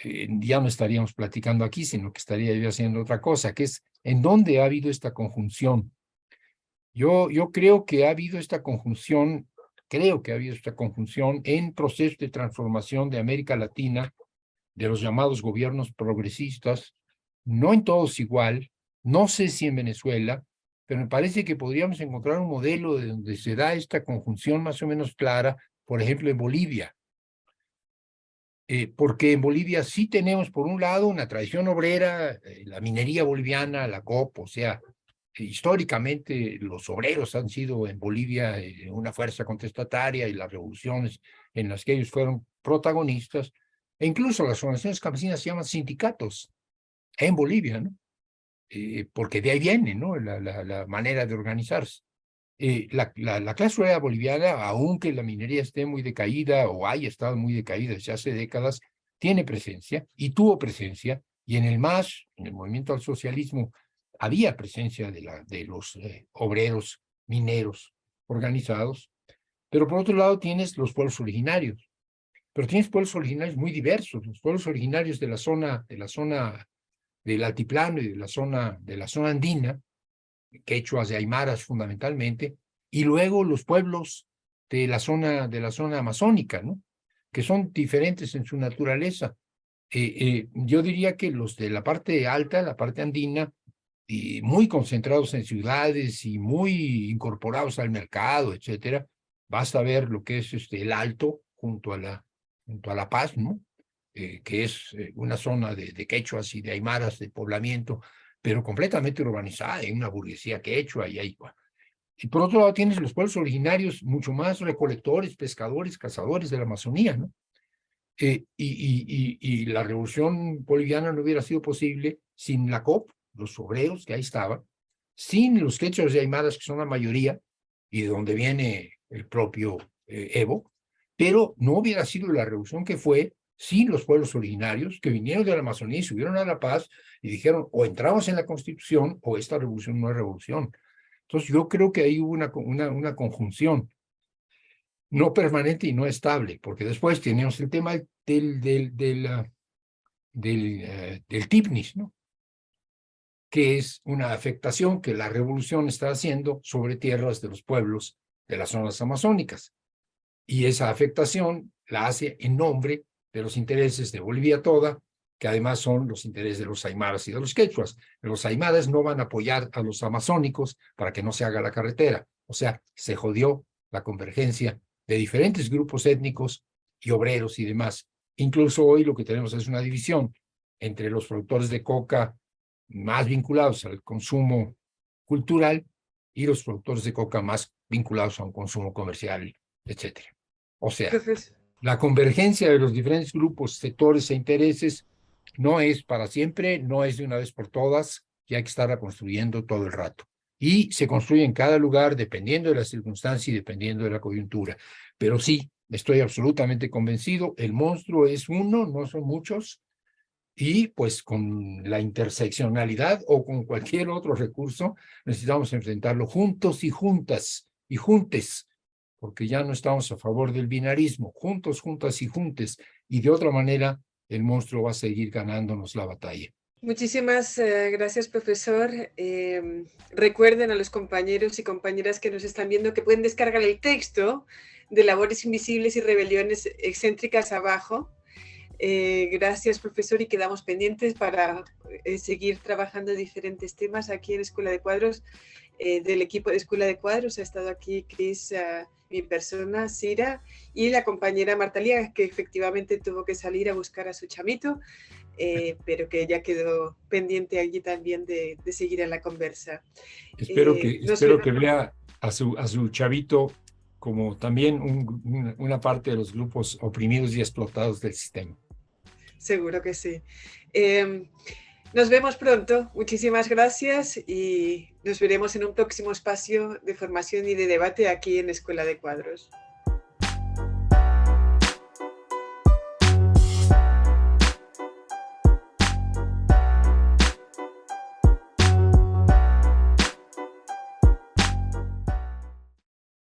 eh, ya no estaríamos platicando aquí, sino que estaría yo haciendo otra cosa, que es en dónde ha habido esta conjunción. Yo, creo que ha habido esta conjunción creo que ha habido esta conjunción en proceso de transformación de América Latina, de los llamados gobiernos progresistas, no en todos igual, no sé si en Venezuela, pero me parece que podríamos encontrar un modelo de donde se da esta conjunción más o menos clara, por ejemplo, en Bolivia. Eh, porque en Bolivia sí tenemos, por un lado, una tradición obrera, eh, la minería boliviana, la COP, o sea, históricamente los obreros han sido en Bolivia eh, una fuerza contestataria y las revoluciones en las que ellos fueron protagonistas, e incluso las organizaciones campesinas se llaman sindicatos en Bolivia, ¿no? Eh, porque de ahí viene, ¿no? La, la, manera de organizarse. Eh, la, la, clase obrera boliviana, aunque la minería esté muy decaída o haya estado muy decaída desde hace décadas, tiene presencia y tuvo presencia, y en el MAS, en el movimiento al socialismo, había presencia de, la, de los eh, obreros mineros organizados, pero por otro lado tienes los pueblos originarios, pero tienes pueblos originarios muy diversos, los pueblos originarios de la zona, de la zona del altiplano y de la zona, de la zona andina, quechuas y aymaras fundamentalmente, y luego los pueblos de la zona, de la zona amazónica, ¿no? que son diferentes en su naturaleza. Eh, eh, yo diría que los de la parte alta, la parte andina, y muy concentrados en ciudades y muy incorporados al mercado, etcétera, basta ver lo que es este, el Alto junto a la, junto a la Paz, ¿no? Eh, que es eh, una zona de, de, quechuas y de aymaras de poblamiento, pero completamente urbanizada, hay una burguesía quechua y ahí. Y por otro lado tienes los pueblos originarios mucho más recolectores, pescadores, cazadores de la Amazonía, ¿no? Eh, y, y, y la revolución boliviana no hubiera sido posible sin la COP, los obreros que ahí estaban, sin los quechos y aymaras, que son la mayoría, y de donde viene el propio eh, Evo, pero no hubiera sido la revolución que fue sin los pueblos originarios que vinieron de la Amazonía y subieron a la paz y dijeron o entramos en la constitución o esta revolución no es revolución. Entonces yo creo que ahí hubo una, una, una conjunción no permanente y no estable, porque después teníamos el tema del, del, del, ah, del, eh, del TIPNIS, ¿no? Que es una afectación que la revolución está haciendo sobre tierras de los pueblos de las zonas amazónicas. Y esa afectación la hace en nombre de los intereses de Bolivia toda, que además son los intereses de los aymaras y de los quechuas. Los aymaras no van a apoyar a los amazónicos para que no se haga la carretera. O sea, se jodió la convergencia de diferentes grupos étnicos y obreros y demás. Incluso hoy lo que tenemos es una división entre los productores de coca más vinculados al consumo cultural y los productores de coca más vinculados a un consumo comercial, etcétera. O sea, la convergencia de los diferentes grupos, sectores e intereses no es para siempre, no es de una vez por todas, y hay que estar construyendo todo el rato. Y se construye en cada lugar dependiendo de la circunstancia y dependiendo de la coyuntura. Pero sí, estoy absolutamente convencido, el monstruo es uno, no son muchos, y pues con la interseccionalidad o con cualquier otro recurso necesitamos enfrentarlo juntos y juntas y juntes, porque ya no estamos a favor del binarismo, juntos, juntas y juntes, y de otra manera el monstruo va a seguir ganándonos la batalla. Muchísimas eh, gracias, profesor. Em, recuerden a los compañeros y compañeras que nos están viendo que pueden descargar el texto de Labores Invisibles y Rebeliones Excéntricas abajo eh, gracias, profesor, y quedamos pendientes para eh, seguir trabajando diferentes temas aquí en Escuela de Cuadros. Eh, del equipo de Escuela de Cuadros ha estado aquí Cris, mi persona, Sira, y la compañera Marta Lía, que efectivamente tuvo que salir a buscar a su chamito, pero que ya quedó pendiente allí también de, seguir en la conversa. Espero, que, espero que vea a su, a su chavito como también una parte de los grupos oprimidos y explotados del sistema. Seguro que sí. Em, nos vemos pronto. Muchísimas gracias y nos veremos en un próximo espacio de formación y de debate aquí en Escuela de Cuadros.